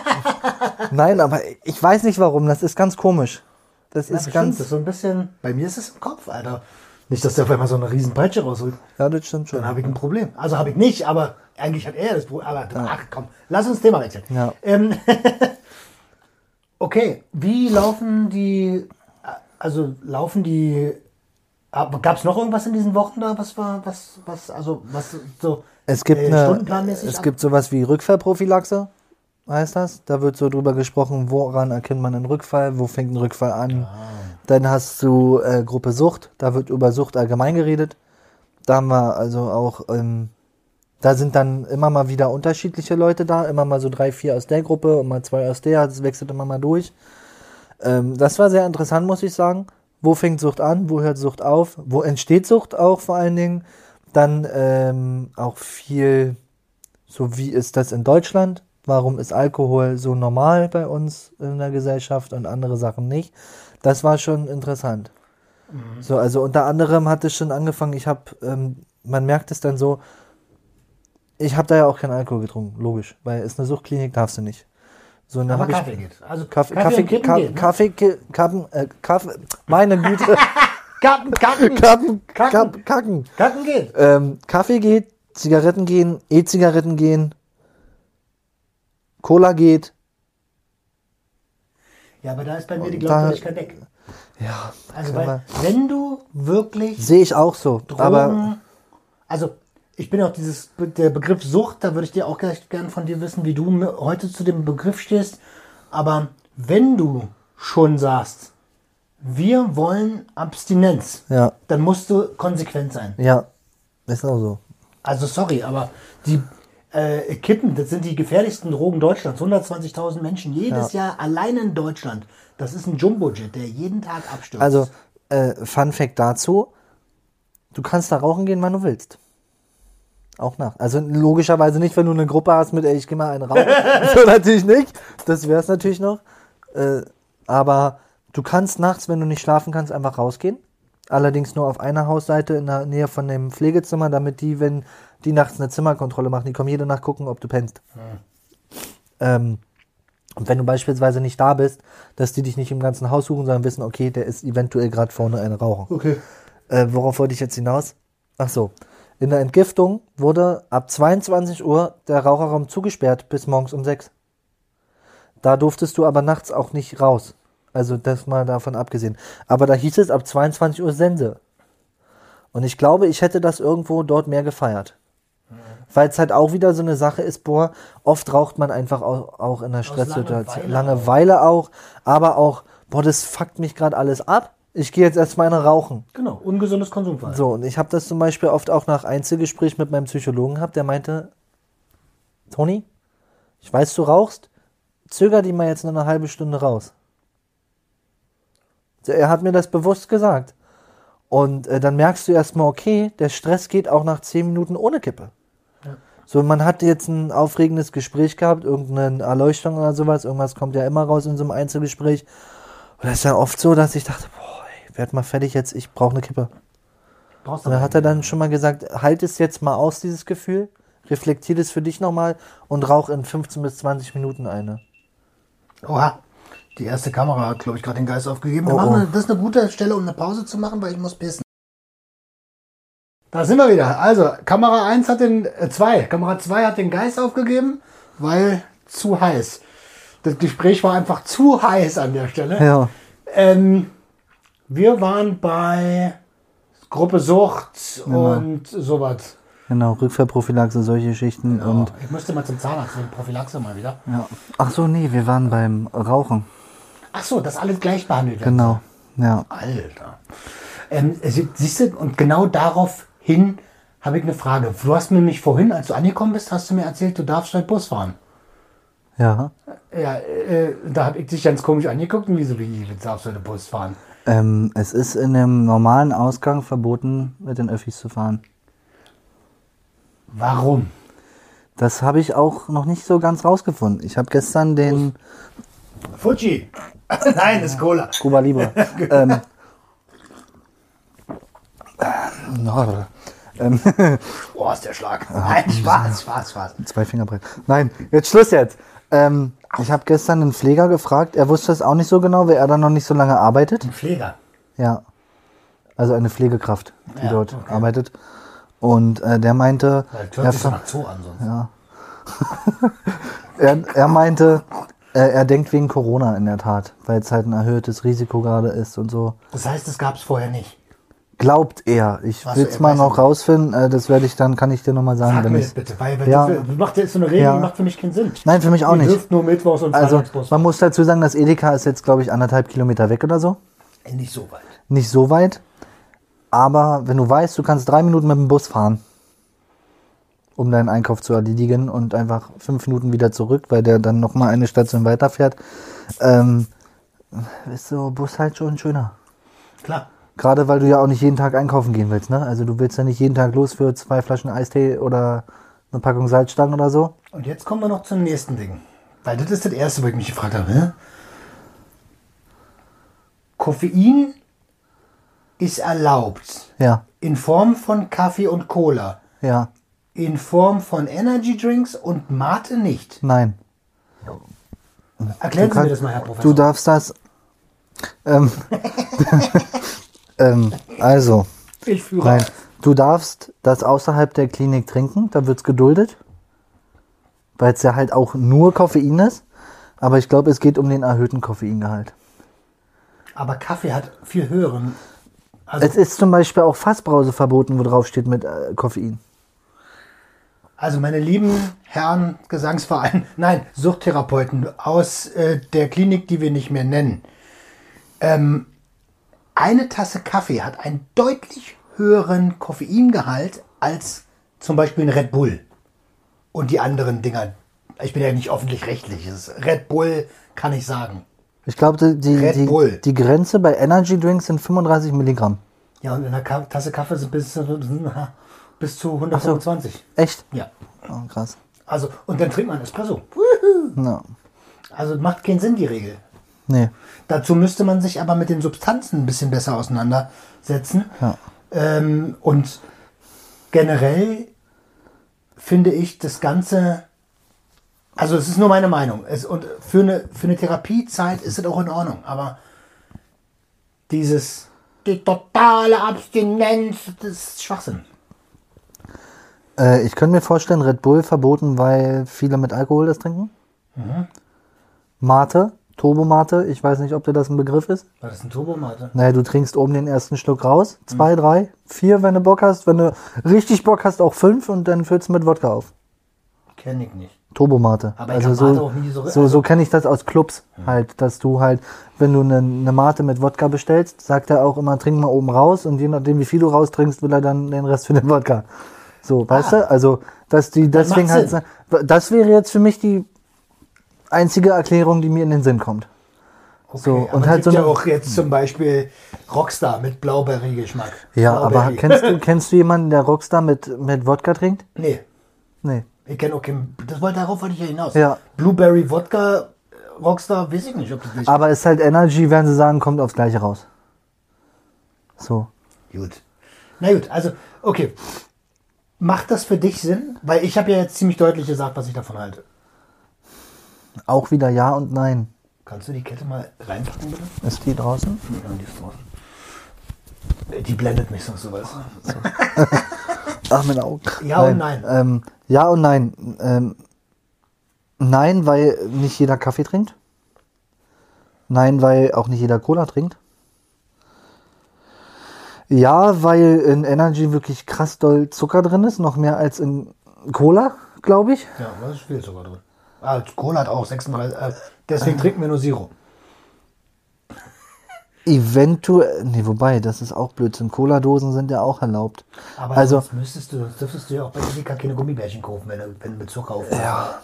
Speaker 2: Nein, aber ich weiß nicht warum. Das ist ganz komisch. Das
Speaker 1: Ja,
Speaker 2: ist
Speaker 1: bestimmt,
Speaker 2: ganz.
Speaker 1: das ist so ein bisschen. Bei mir ist es im Kopf, Alter. Nicht, dass der auf einmal so eine riesen Peitsche rausholt.
Speaker 2: Ja, das stimmt schon.
Speaker 1: Dann habe ich ein Problem. Also habe ich nicht, aber eigentlich hat er das Problem. Aber ach komm, lass uns Thema wechseln.
Speaker 2: Ja.
Speaker 1: Ähm, (laughs) okay, wie laufen die, also laufen die, gab es noch irgendwas in diesen Wochen da, was war, was, was, also was so
Speaker 2: Es gibt,
Speaker 1: äh,
Speaker 2: eine,
Speaker 1: stundenplanmäßig
Speaker 2: es
Speaker 1: ab-
Speaker 2: gibt sowas wie Rückfallprophylaxe, heißt das. Da wird so drüber gesprochen, woran erkennt man einen Rückfall, wo fängt ein Rückfall an. Dann hast du äh, Gruppe Sucht, da wird über Sucht allgemein geredet. Da haben wir also auch, ähm, da sind dann immer mal wieder unterschiedliche Leute da, immer mal so drei, vier aus der Gruppe und mal zwei aus der, das wechselt immer mal durch. Ähm, das war sehr interessant, muss ich sagen. Wo fängt Sucht an? Wo hört Sucht auf? Wo entsteht Sucht auch vor allen Dingen? Dann ähm, auch viel, so wie ist das in Deutschland? Warum ist Alkohol so normal bei uns in der Gesellschaft und andere Sachen nicht? Das war schon interessant. So, also unter anderem hat es schon angefangen, ich habe, ähm, man merkt es dann so, ich habe da ja auch keinen Alkohol getrunken, logisch, weil ist eine Suchtklinik, darfst du nicht. So, und dann
Speaker 1: aber
Speaker 2: hab ich,
Speaker 1: Kaffee geht. Also
Speaker 2: Kaffee,
Speaker 1: Kaffee,
Speaker 2: Kaffee, Ka-
Speaker 1: geht, ne?
Speaker 2: Kaffee, Kappen, äh, Kaffee, meine Güte, (laughs)
Speaker 1: Kacken, (laughs) Kacken,
Speaker 2: Kappen,
Speaker 1: Kacken.
Speaker 2: Kappen, Kacken.
Speaker 1: Kacken geht.
Speaker 2: Ähm, Kaffee geht, Zigaretten gehen, E-Zigaretten gehen, Cola geht,
Speaker 1: Ja, aber da ist bei mir die Glaubwürdigkeit weg.
Speaker 2: ja,
Speaker 1: Also, weil, wenn du wirklich
Speaker 2: sehe ich auch so,
Speaker 1: Drogen,
Speaker 2: aber
Speaker 1: also ich bin auch dieses, der Begriff Sucht, da würde ich dir auch gleich gern von dir wissen, wie du heute zu dem Begriff stehst. Aber wenn du schon sagst, wir wollen Abstinenz,
Speaker 2: ja,
Speaker 1: dann musst du konsequent sein.
Speaker 2: ja, ist auch so.
Speaker 1: Also sorry, aber die äh, Kippen, das sind die gefährlichsten Drogen Deutschlands. 120.000 Menschen jedes Jahr allein in Deutschland. Das ist ein Jumbojet, der jeden Tag abstürzt.
Speaker 2: Also, äh, Fun Fact dazu, du kannst da rauchen gehen, wann du willst. Auch nach. Also logischerweise nicht, wenn du eine Gruppe hast mit, ey, ich geh mal einen rauchen. (laughs) so natürlich nicht. Das wäre es natürlich noch. Äh, aber du kannst nachts, wenn du nicht schlafen kannst, einfach rausgehen. Allerdings nur auf einer Hausseite in der Nähe von dem Pflegezimmer, damit die, wenn die nachts eine Zimmerkontrolle machen, die kommen jede Nacht gucken, ob du pennst. Ähm, und wenn du beispielsweise nicht da bist, dass die dich nicht im ganzen Haus suchen, sondern wissen, okay, der ist eventuell gerade vorne eine Raucher.
Speaker 1: Okay.
Speaker 2: Äh, worauf wollte ich jetzt hinaus? Ach so. In der Entgiftung wurde ab 22 Uhr der Raucherraum zugesperrt bis morgens um 6. Da durftest du aber nachts auch nicht raus. Also das mal davon abgesehen. Aber da hieß es ab 22 Uhr Sense. Und ich glaube, ich hätte das irgendwo dort mehr gefeiert. Weil es halt auch wieder so eine Sache ist, boah, oft raucht man einfach auch, auch in der Stresssituation.
Speaker 1: Langeweile
Speaker 2: Langeweile auch, aber auch, boah, das fuckt mich gerade alles ab. Ich gehe jetzt erstmal eine rauchen.
Speaker 1: Genau, ungesundes Konsumverhalten.
Speaker 2: So, und ich habe das zum Beispiel oft auch nach Einzelgespräch mit meinem Psychologen gehabt, der meinte, Toni, ich weiß, du rauchst, zöger die mal jetzt nur eine halbe Stunde raus. Er hat mir das bewusst gesagt. Und äh, dann merkst du erstmal, okay, der Stress geht auch nach zehn Minuten ohne Kippe. So, man hat jetzt ein aufregendes Gespräch gehabt, irgendeine Erleuchtung oder sowas, irgendwas kommt ja immer raus in so einem Einzelgespräch. Und das ist ja oft so, dass ich dachte, boah, ey, werd mal fertig jetzt, ich brauche eine Kippe.
Speaker 1: Brauchst
Speaker 2: Und dann hat er dann schon mal gesagt, halt es jetzt mal aus, dieses Gefühl, reflektier das für dich nochmal und rauch in 15 bis 20 Minuten eine.
Speaker 1: Oha. Die erste Kamera hat, glaube ich, gerade den Geist aufgegeben.
Speaker 2: Oh,
Speaker 1: machen
Speaker 2: oh.
Speaker 1: das ist eine gute Stelle, um eine Pause zu machen, weil ich muss pissen. Da sind wir wieder. Also, Kamera 1 hat den, äh, 2, Kamera 2 hat den Geist aufgegeben, weil zu heiß. Das Gespräch war einfach zu heiß an der Stelle.
Speaker 2: Ja.
Speaker 1: Ähm, wir waren bei Gruppe Sucht und sowas.
Speaker 2: Genau, Rückfallprophylaxe, solche Geschichten und
Speaker 1: ich musste mal zum Zahnarzt wegen Prophylaxe mal wieder.
Speaker 2: ja. Ach so, nee, wir waren beim Rauchen.
Speaker 1: Ach so, dass alles gleich behandelt wird.
Speaker 2: Genau. Ja.
Speaker 1: Alter. Ähm, sie- siehst du, und genau daraufhin habe ich eine Frage. Du hast mir nämlich vorhin, als du angekommen bist, hast du mir erzählt, du darfst heute Bus fahren.
Speaker 2: Ja.
Speaker 1: Ja, äh, da habe ich dich ganz komisch angeguckt und wieso, wie wie darfst du heute Bus fahren?
Speaker 2: Ähm, es ist in dem normalen Ausgang verboten, mit den Öffis zu fahren.
Speaker 1: Warum?
Speaker 2: Das habe ich auch noch nicht so ganz rausgefunden. Ich habe gestern den
Speaker 1: Fuji. (laughs) Nein, ist Cola.
Speaker 2: Cuba Libre. (laughs) ähm, ja, ähm, (laughs)
Speaker 1: Boah, ist der Schlag. Nein, Spaß, Spaß, Spaß.
Speaker 2: zwei Finger breit. Nein, jetzt Schluss jetzt. Ähm, ich habe gestern einen Pfleger gefragt. Er wusste es auch nicht so genau, weil er da noch nicht so lange arbeitet.
Speaker 1: Ein Pfleger.
Speaker 2: Ja. Also eine Pflegekraft, die
Speaker 1: Ja,
Speaker 2: dort
Speaker 1: okay.
Speaker 2: arbeitet. Und äh, der meinte,
Speaker 1: Weil
Speaker 2: er,
Speaker 1: Zoo an sonst.
Speaker 2: ja. er, er meinte, er, er denkt wegen Corona in der Tat, weil es halt ein erhöhtes Risiko gerade ist und so.
Speaker 1: Das heißt, das gab es vorher nicht.
Speaker 2: Glaubt er. Ich
Speaker 1: Ach so,
Speaker 2: will
Speaker 1: er
Speaker 2: es mal
Speaker 1: weiß
Speaker 2: noch
Speaker 1: nicht.
Speaker 2: rausfinden. Äh, das werde ich dann, kann ich dir nochmal sagen.
Speaker 1: Sag
Speaker 2: wenn
Speaker 1: mir
Speaker 2: ich's-
Speaker 1: das bitte, weil, weil
Speaker 2: Ja.
Speaker 1: das, macht, ist so eine Regel,
Speaker 2: Ja.
Speaker 1: die macht für mich keinen Sinn.
Speaker 2: Nein, für mich auch
Speaker 1: Die
Speaker 2: nicht.
Speaker 1: dürft nur Mittwochs und
Speaker 2: Also man muss dazu sagen, das Edeka ist jetzt, glaube ich, anderthalb Kilometer weg oder so.
Speaker 1: Nicht so weit.
Speaker 2: Nicht so weit. Aber wenn du weißt, du kannst drei Minuten mit dem Bus fahren, um deinen Einkauf zu erledigen und einfach fünf Minuten wieder zurück, weil der dann nochmal eine Station weiterfährt, ähm, ist so Bus halt schon schöner.
Speaker 1: Klar.
Speaker 2: Gerade weil du ja auch nicht jeden Tag einkaufen gehen willst, ne? Also du willst ja nicht jeden Tag los für zwei Flaschen Eistee oder eine Packung Salzstangen oder so.
Speaker 1: Und jetzt kommen wir noch zum nächsten Ding. Weil das ist das Erste, wo ich mich gefragt habe. Hä? Koffein ist erlaubt.
Speaker 2: Ja,
Speaker 1: In Form von Kaffee und Cola.
Speaker 2: ja,
Speaker 1: In Form von Energy Drinks und Mate nicht.
Speaker 2: nein.
Speaker 1: Erklären Sie mir das mal, Herr Professor.
Speaker 2: Du darfst das. Ähm, (laughs) ähm, also,
Speaker 1: ich führe
Speaker 2: nein. Du darfst das außerhalb der Klinik trinken, da wird's geduldet. Weil es ja halt auch nur Koffein ist. Aber ich glaube, es geht um den erhöhten Koffeingehalt.
Speaker 1: Aber Kaffee hat viel höheren. Also,
Speaker 2: Es ist zum Beispiel auch Fassbrause verboten, wo drauf steht mit äh, Koffein.
Speaker 1: Also meine lieben Herren Gesangsverein, (laughs) nein, Suchttherapeuten aus äh, der Klinik, die wir nicht mehr nennen. Ähm, eine Tasse Kaffee hat einen deutlich höheren Koffeingehalt als zum Beispiel ein Red Bull und die anderen Dinger. Ich bin ja nicht öffentlich-rechtlich. Red Bull kann ich sagen.
Speaker 2: Ich glaube, die, die, die, Grenze bei Energy Drinks sind 35 Milligramm.
Speaker 1: Ja, und in einer Tasse Kaffee sind bis, (laughs) bis zu 125.
Speaker 2: Echt?
Speaker 1: Ja.
Speaker 2: Oh, krass.
Speaker 1: Also, und dann trinkt man Espresso.
Speaker 2: Ja.
Speaker 1: Also macht keinen Sinn, die Regel.
Speaker 2: Nee.
Speaker 1: Dazu müsste man sich aber mit den Substanzen ein bisschen besser auseinandersetzen.
Speaker 2: Ja.
Speaker 1: Ähm, und generell finde ich das Ganze, also es ist nur meine Meinung. Es, und für eine, für eine Therapiezeit ist es auch in Ordnung. Aber dieses, die totale Abstinenz, das ist Schwachsinn.
Speaker 2: Äh, ich könnte mir vorstellen, Red Bull verboten, weil viele mit Alkohol das trinken.
Speaker 1: Mhm.
Speaker 2: Mate, Turbomate, ich weiß nicht, ob dir das ein Begriff ist.
Speaker 1: War das ein Turbomate?
Speaker 2: Naja, du trinkst oben den ersten Schluck raus.
Speaker 1: Mhm.
Speaker 2: Zwei, drei, vier, wenn du Bock hast. Wenn du richtig Bock hast, auch fünf und dann füllst du mit Wodka auf.
Speaker 1: Kenne ich nicht.
Speaker 2: Turbomate.
Speaker 1: Aber ich
Speaker 2: also so,
Speaker 1: nie so-
Speaker 2: so,
Speaker 1: also-
Speaker 2: so kenne ich das aus Clubs halt, dass du halt, wenn du eine, eine Mate mit Wodka bestellst, sagt er auch immer, trink mal oben raus und je nachdem, wie viel du raustrinkst, will er dann den Rest für den Wodka. So, weißt du? Also, dass die deswegen halt,
Speaker 1: Sinn.
Speaker 2: das wäre jetzt für mich die einzige Erklärung, die mir in den Sinn kommt. So,
Speaker 1: Okay,
Speaker 2: und
Speaker 1: aber
Speaker 2: halt
Speaker 1: gibt
Speaker 2: so
Speaker 1: ja
Speaker 2: eine-
Speaker 1: auch jetzt zum Beispiel Rockstar mit Blaubeergeschmack.
Speaker 2: Ja, aber
Speaker 1: Blaubeerige.
Speaker 2: kennst du, (laughs) kennst du jemanden, der Rockstar mit, mit Wodka trinkt?
Speaker 1: Nee,
Speaker 2: Nee.
Speaker 1: ich kenne auch keinen. Das wollte darauf wollte ich ja hinaus.
Speaker 2: Ja.
Speaker 1: Blueberry Wodka Rockstar, weiß ich nicht, ob das nicht.
Speaker 2: Aber ist halt Energy, werden sie sagen, kommt aufs Gleiche raus. So.
Speaker 1: Gut. Na gut, also, okay. Macht das für dich Sinn? Weil ich habe ja jetzt ziemlich deutlich gesagt, was ich davon halte.
Speaker 2: Auch wieder Ja und Nein.
Speaker 1: Kannst du die Kette mal reinpacken, bitte?
Speaker 2: Ist die draußen?
Speaker 1: Ja, die ist draußen. Die blendet mich sonst so, weißt (laughs) du?
Speaker 2: Ach, meine Augen.
Speaker 1: Ja und nein.
Speaker 2: Ähm, ja und nein. Ähm, nein, weil nicht jeder Kaffee trinkt. Nein, weil auch nicht jeder Cola trinkt. Ja, weil in Energy wirklich krass doll Zucker drin ist, noch mehr als in Cola, glaube ich.
Speaker 1: Ja, da ist viel sogar drin. Ah, Cola hat auch 36. Äh, deswegen trinken wir nur Zero.
Speaker 2: Eventuell, nee, wobei, das ist auch Blödsinn. Cola-Dosen sind ja auch erlaubt.
Speaker 1: Aber
Speaker 2: also,
Speaker 1: sonst müsstest du, sonst dürftest du ja auch bei Edeka keine Gummibärchen kaufen, wenn du, wenn mit Zucker auf. Ja.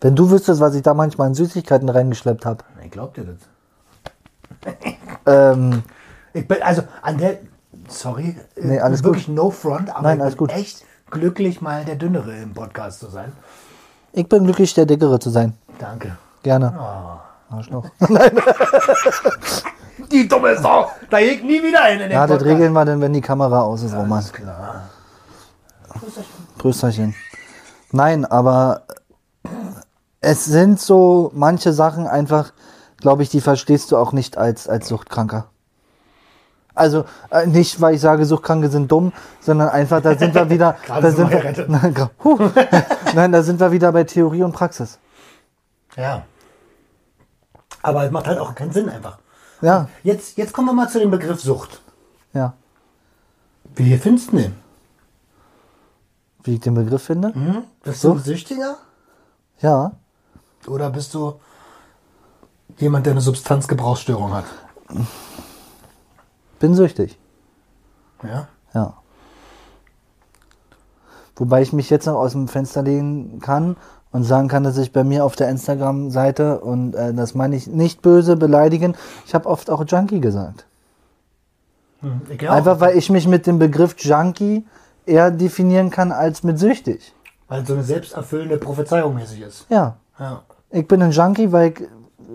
Speaker 2: wenn du wüsstest, was ich da manchmal in Süßigkeiten reingeschleppt habe.
Speaker 1: Ich glaub dir das.
Speaker 2: Ähm,
Speaker 1: Ich bin, also an der, sorry, äh,
Speaker 2: Nee, alles
Speaker 1: wirklich no front, aber
Speaker 2: Nein,
Speaker 1: ich
Speaker 2: alles
Speaker 1: bin
Speaker 2: gut.
Speaker 1: echt glücklich, mal der Dünnere im Podcast zu sein.
Speaker 2: ich bin glücklich, der Dickere zu sein.
Speaker 1: Danke.
Speaker 2: Gerne.
Speaker 1: Oh.
Speaker 2: Arschloch. (laughs)
Speaker 1: Die dumme Sau, da geht nie wieder hin in den
Speaker 2: Ja, das
Speaker 1: Podcast.
Speaker 2: regeln wir dann, wenn die Kamera aus ist, Roman.
Speaker 1: Alles klar.
Speaker 2: Grüßerchen. Nein, aber es sind so manche Sachen einfach, glaube ich, die verstehst du auch nicht als, als Suchtkranker. Also äh, nicht, weil ich sage, Suchtkranke sind dumm, sondern einfach, da sind wir (laughs) wieder, da
Speaker 1: so
Speaker 2: sind wir. (laughs) Nein, huh. (laughs) Nein, da sind wir wieder bei Theorie und Praxis.
Speaker 1: Ja. Aber es macht halt auch keinen Sinn einfach.
Speaker 2: Ja,
Speaker 1: Jetzt, jetzt kommen wir mal zu dem Begriff Sucht.
Speaker 2: ja.
Speaker 1: Wie findest du den?
Speaker 2: Wie ich den Begriff finde?
Speaker 1: Hm? Bist du ein Süchtiger?
Speaker 2: Ja.
Speaker 1: Oder bist du jemand, der eine Substanzgebrauchsstörung hat?
Speaker 2: Bin süchtig.
Speaker 1: Ja.
Speaker 2: Ja. Wobei ich mich jetzt noch aus dem Fenster lehnen kann und sagen kann, dass ich bei mir auf der Instagram-Seite, und äh, das meine ich nicht böse, beleidigen, ich habe oft auch Junkie gesagt.
Speaker 1: Hm.
Speaker 2: Einfach weil ich mich mit dem Begriff Junkie eher definieren kann als mit süchtig.
Speaker 1: Weil so eine selbsterfüllende Prophezeiung mäßig ist.
Speaker 2: Ja.
Speaker 1: Ja.
Speaker 2: Ich bin ein Junkie, weil ich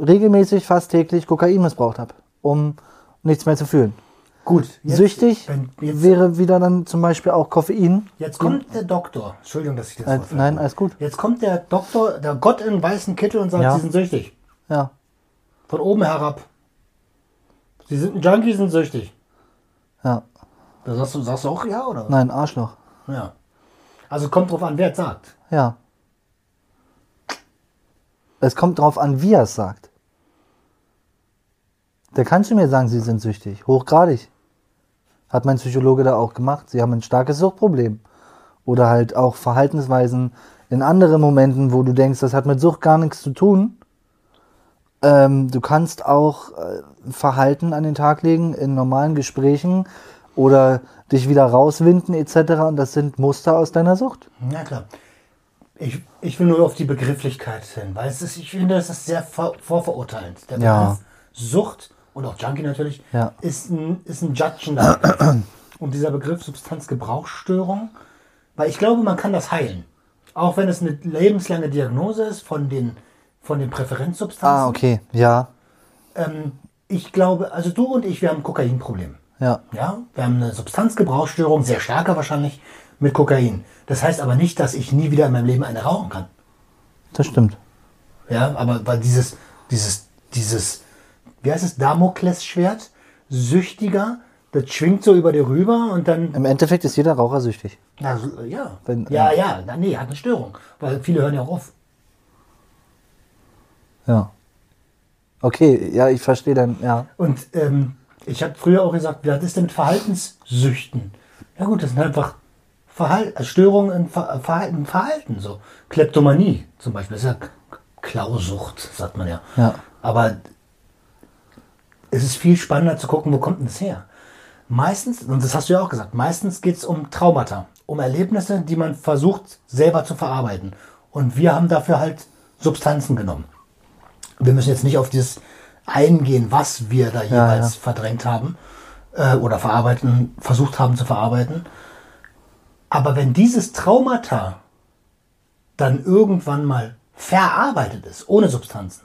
Speaker 2: regelmäßig fast täglich Kokain missbraucht habe, um nichts mehr zu fühlen.
Speaker 1: Gut. jetzt-
Speaker 2: Süchtig
Speaker 1: Wenn, jetzt,
Speaker 2: wäre wieder dann zum Beispiel auch Koffein.
Speaker 1: jetzt kommt der Doktor. Entschuldigung, dass ich das
Speaker 2: Äh,
Speaker 1: vorfällt.
Speaker 2: nein, alles gut.
Speaker 1: Jetzt kommt der Doktor, der Gott in weißen Kittel und sagt,
Speaker 2: Ja.
Speaker 1: Sie sind süchtig.
Speaker 2: Ja.
Speaker 1: Von oben herab. Sie sind ein Junkie, sind süchtig.
Speaker 2: Ja.
Speaker 1: Da sagst du, sagst du auch ja, oder?
Speaker 2: Nein, Arschloch.
Speaker 1: Ja. Also kommt drauf an, wer es sagt.
Speaker 2: Ja. Es kommt drauf an, wie er es sagt. Da kannst du mir sagen, sie sind süchtig. Hochgradig. Hat mein Psychologe da auch gemacht. Sie haben ein starkes Suchtproblem. Oder halt auch Verhaltensweisen in anderen Momenten, wo du denkst, das hat mit Sucht gar nichts zu tun. Ähm, du kannst auch äh, Verhalten an den Tag legen in normalen Gesprächen oder dich wieder rauswinden etc. Und das sind Muster aus deiner Sucht.
Speaker 1: Ja, klar. Ich, ich will nur auf die Begrifflichkeit hin, weil es ist, ich finde, das ist sehr vor, vorverurteilend. Der Begriff
Speaker 2: Ja.
Speaker 1: Sucht und auch Junkie natürlich
Speaker 2: Ja.
Speaker 1: ist ein, ist ein judgender. (clears throat) Und dieser Begriff Substanzgebrauchsstörung, weil ich glaube, man kann das heilen. Auch wenn es eine lebenslange Diagnose ist von den, von den Präferenzsubstanzen.
Speaker 2: Ah, okay. Ja.
Speaker 1: ähm, ich glaube, also du und ich, wir haben ein Kokainproblem.
Speaker 2: Ja.
Speaker 1: Ja, wir haben eine Substanzgebrauchsstörung, sehr starke wahrscheinlich, mit Kokain. Das heißt aber nicht, dass ich nie wieder in meinem Leben eine rauchen kann.
Speaker 2: Das stimmt.
Speaker 1: Ja, aber weil dieses, dieses, dieses, wie heißt es, Damoklesschwert, süchtiger, das schwingt so über dir rüber und dann,
Speaker 2: Im Endeffekt ist jeder Raucher süchtig.
Speaker 1: na, so, ja,
Speaker 2: Wenn-
Speaker 1: ja, ja, na, nee, hat eine Störung, weil viele hören ja auch auf.
Speaker 2: Ja. Okay, ja, ich verstehe dann, ja.
Speaker 1: Und ähm, ich habe früher auch gesagt, was ist denn mit Verhaltenssüchten? Ja gut, das sind einfach Verhal also Störungen im Ver Verhalten, Verhalten, so Kleptomanie zum Beispiel, das ist ja Klausucht, sagt man ja.
Speaker 2: Ja.
Speaker 1: Aber es ist viel spannender zu gucken, wo kommt denn das her? Meistens, und das hast du ja auch gesagt, meistens geht es um Traumata, um Erlebnisse, die man versucht selber zu verarbeiten. Und wir haben dafür halt Substanzen genommen. Wir müssen jetzt nicht auf dieses eingehen, was wir da jeweils
Speaker 2: ja.
Speaker 1: verdrängt haben äh, oder verarbeiten, versucht haben zu verarbeiten. Aber wenn dieses Traumata dann irgendwann mal verarbeitet ist, ohne Substanzen,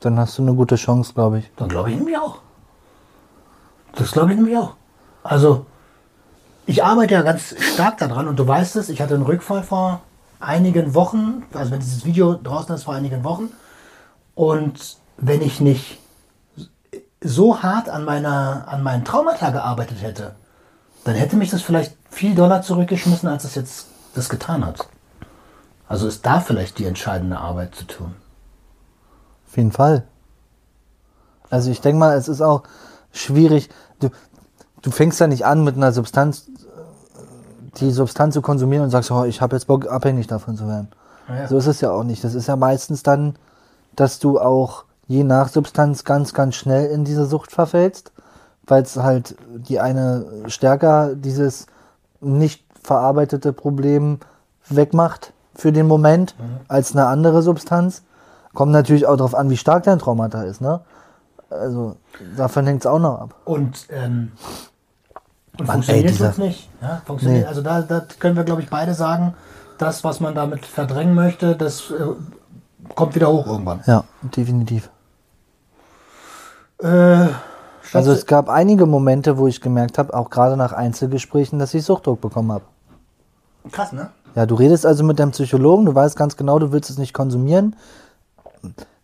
Speaker 2: Dann hast du eine gute Chance, glaube ich.
Speaker 1: dann glaube ich nämlich auch. Das glaube ich nämlich auch. Also, ich arbeite ja ganz stark daran und du weißt es, ich hatte einen Rückfall vor einigen Wochen, also wenn dieses Video draußen ist, vor einigen Wochen. Und wenn ich nicht so hart an, meiner, an meinen Traumata gearbeitet hätte, dann hätte mich das vielleicht viel doller zurückgeschmissen, als es jetzt das getan hat. Also ist da vielleicht die entscheidende Arbeit zu tun.
Speaker 2: Jeden Fall. Also ich denke mal, es ist auch schwierig. Du, du fängst ja nicht an mit einer Substanz, die Substanz zu konsumieren und sagst, oh, ich habe jetzt Bock, abhängig davon zu werden.
Speaker 1: Ja.
Speaker 2: So ist es ja auch nicht. Das ist ja meistens dann, dass du auch je nach Substanz ganz, ganz schnell in diese Sucht verfällst, weil es halt die eine stärker dieses nicht verarbeitete Problem wegmacht für den Moment als eine andere Substanz. Kommt natürlich auch darauf an, wie stark dein Traumata ist, ne? Also davon hängt es auch noch ab.
Speaker 1: Und, ähm, und
Speaker 2: Mann,
Speaker 1: funktioniert
Speaker 2: ey,
Speaker 1: jetzt nicht. Ja, funktioniert.
Speaker 2: Nee.
Speaker 1: Also da, da können wir, glaube ich, beide sagen, das, was man damit verdrängen möchte, das äh, kommt wieder hoch irgendwann.
Speaker 2: Ja, definitiv.
Speaker 1: Äh,
Speaker 2: Also es gab einige Momente, wo ich gemerkt habe, auch gerade nach Einzelgesprächen, dass ich Suchtdruck bekommen habe.
Speaker 1: krass, ne?
Speaker 2: Ja, du redest also mit deinem Psychologen, du weißt ganz genau, du willst es nicht konsumieren.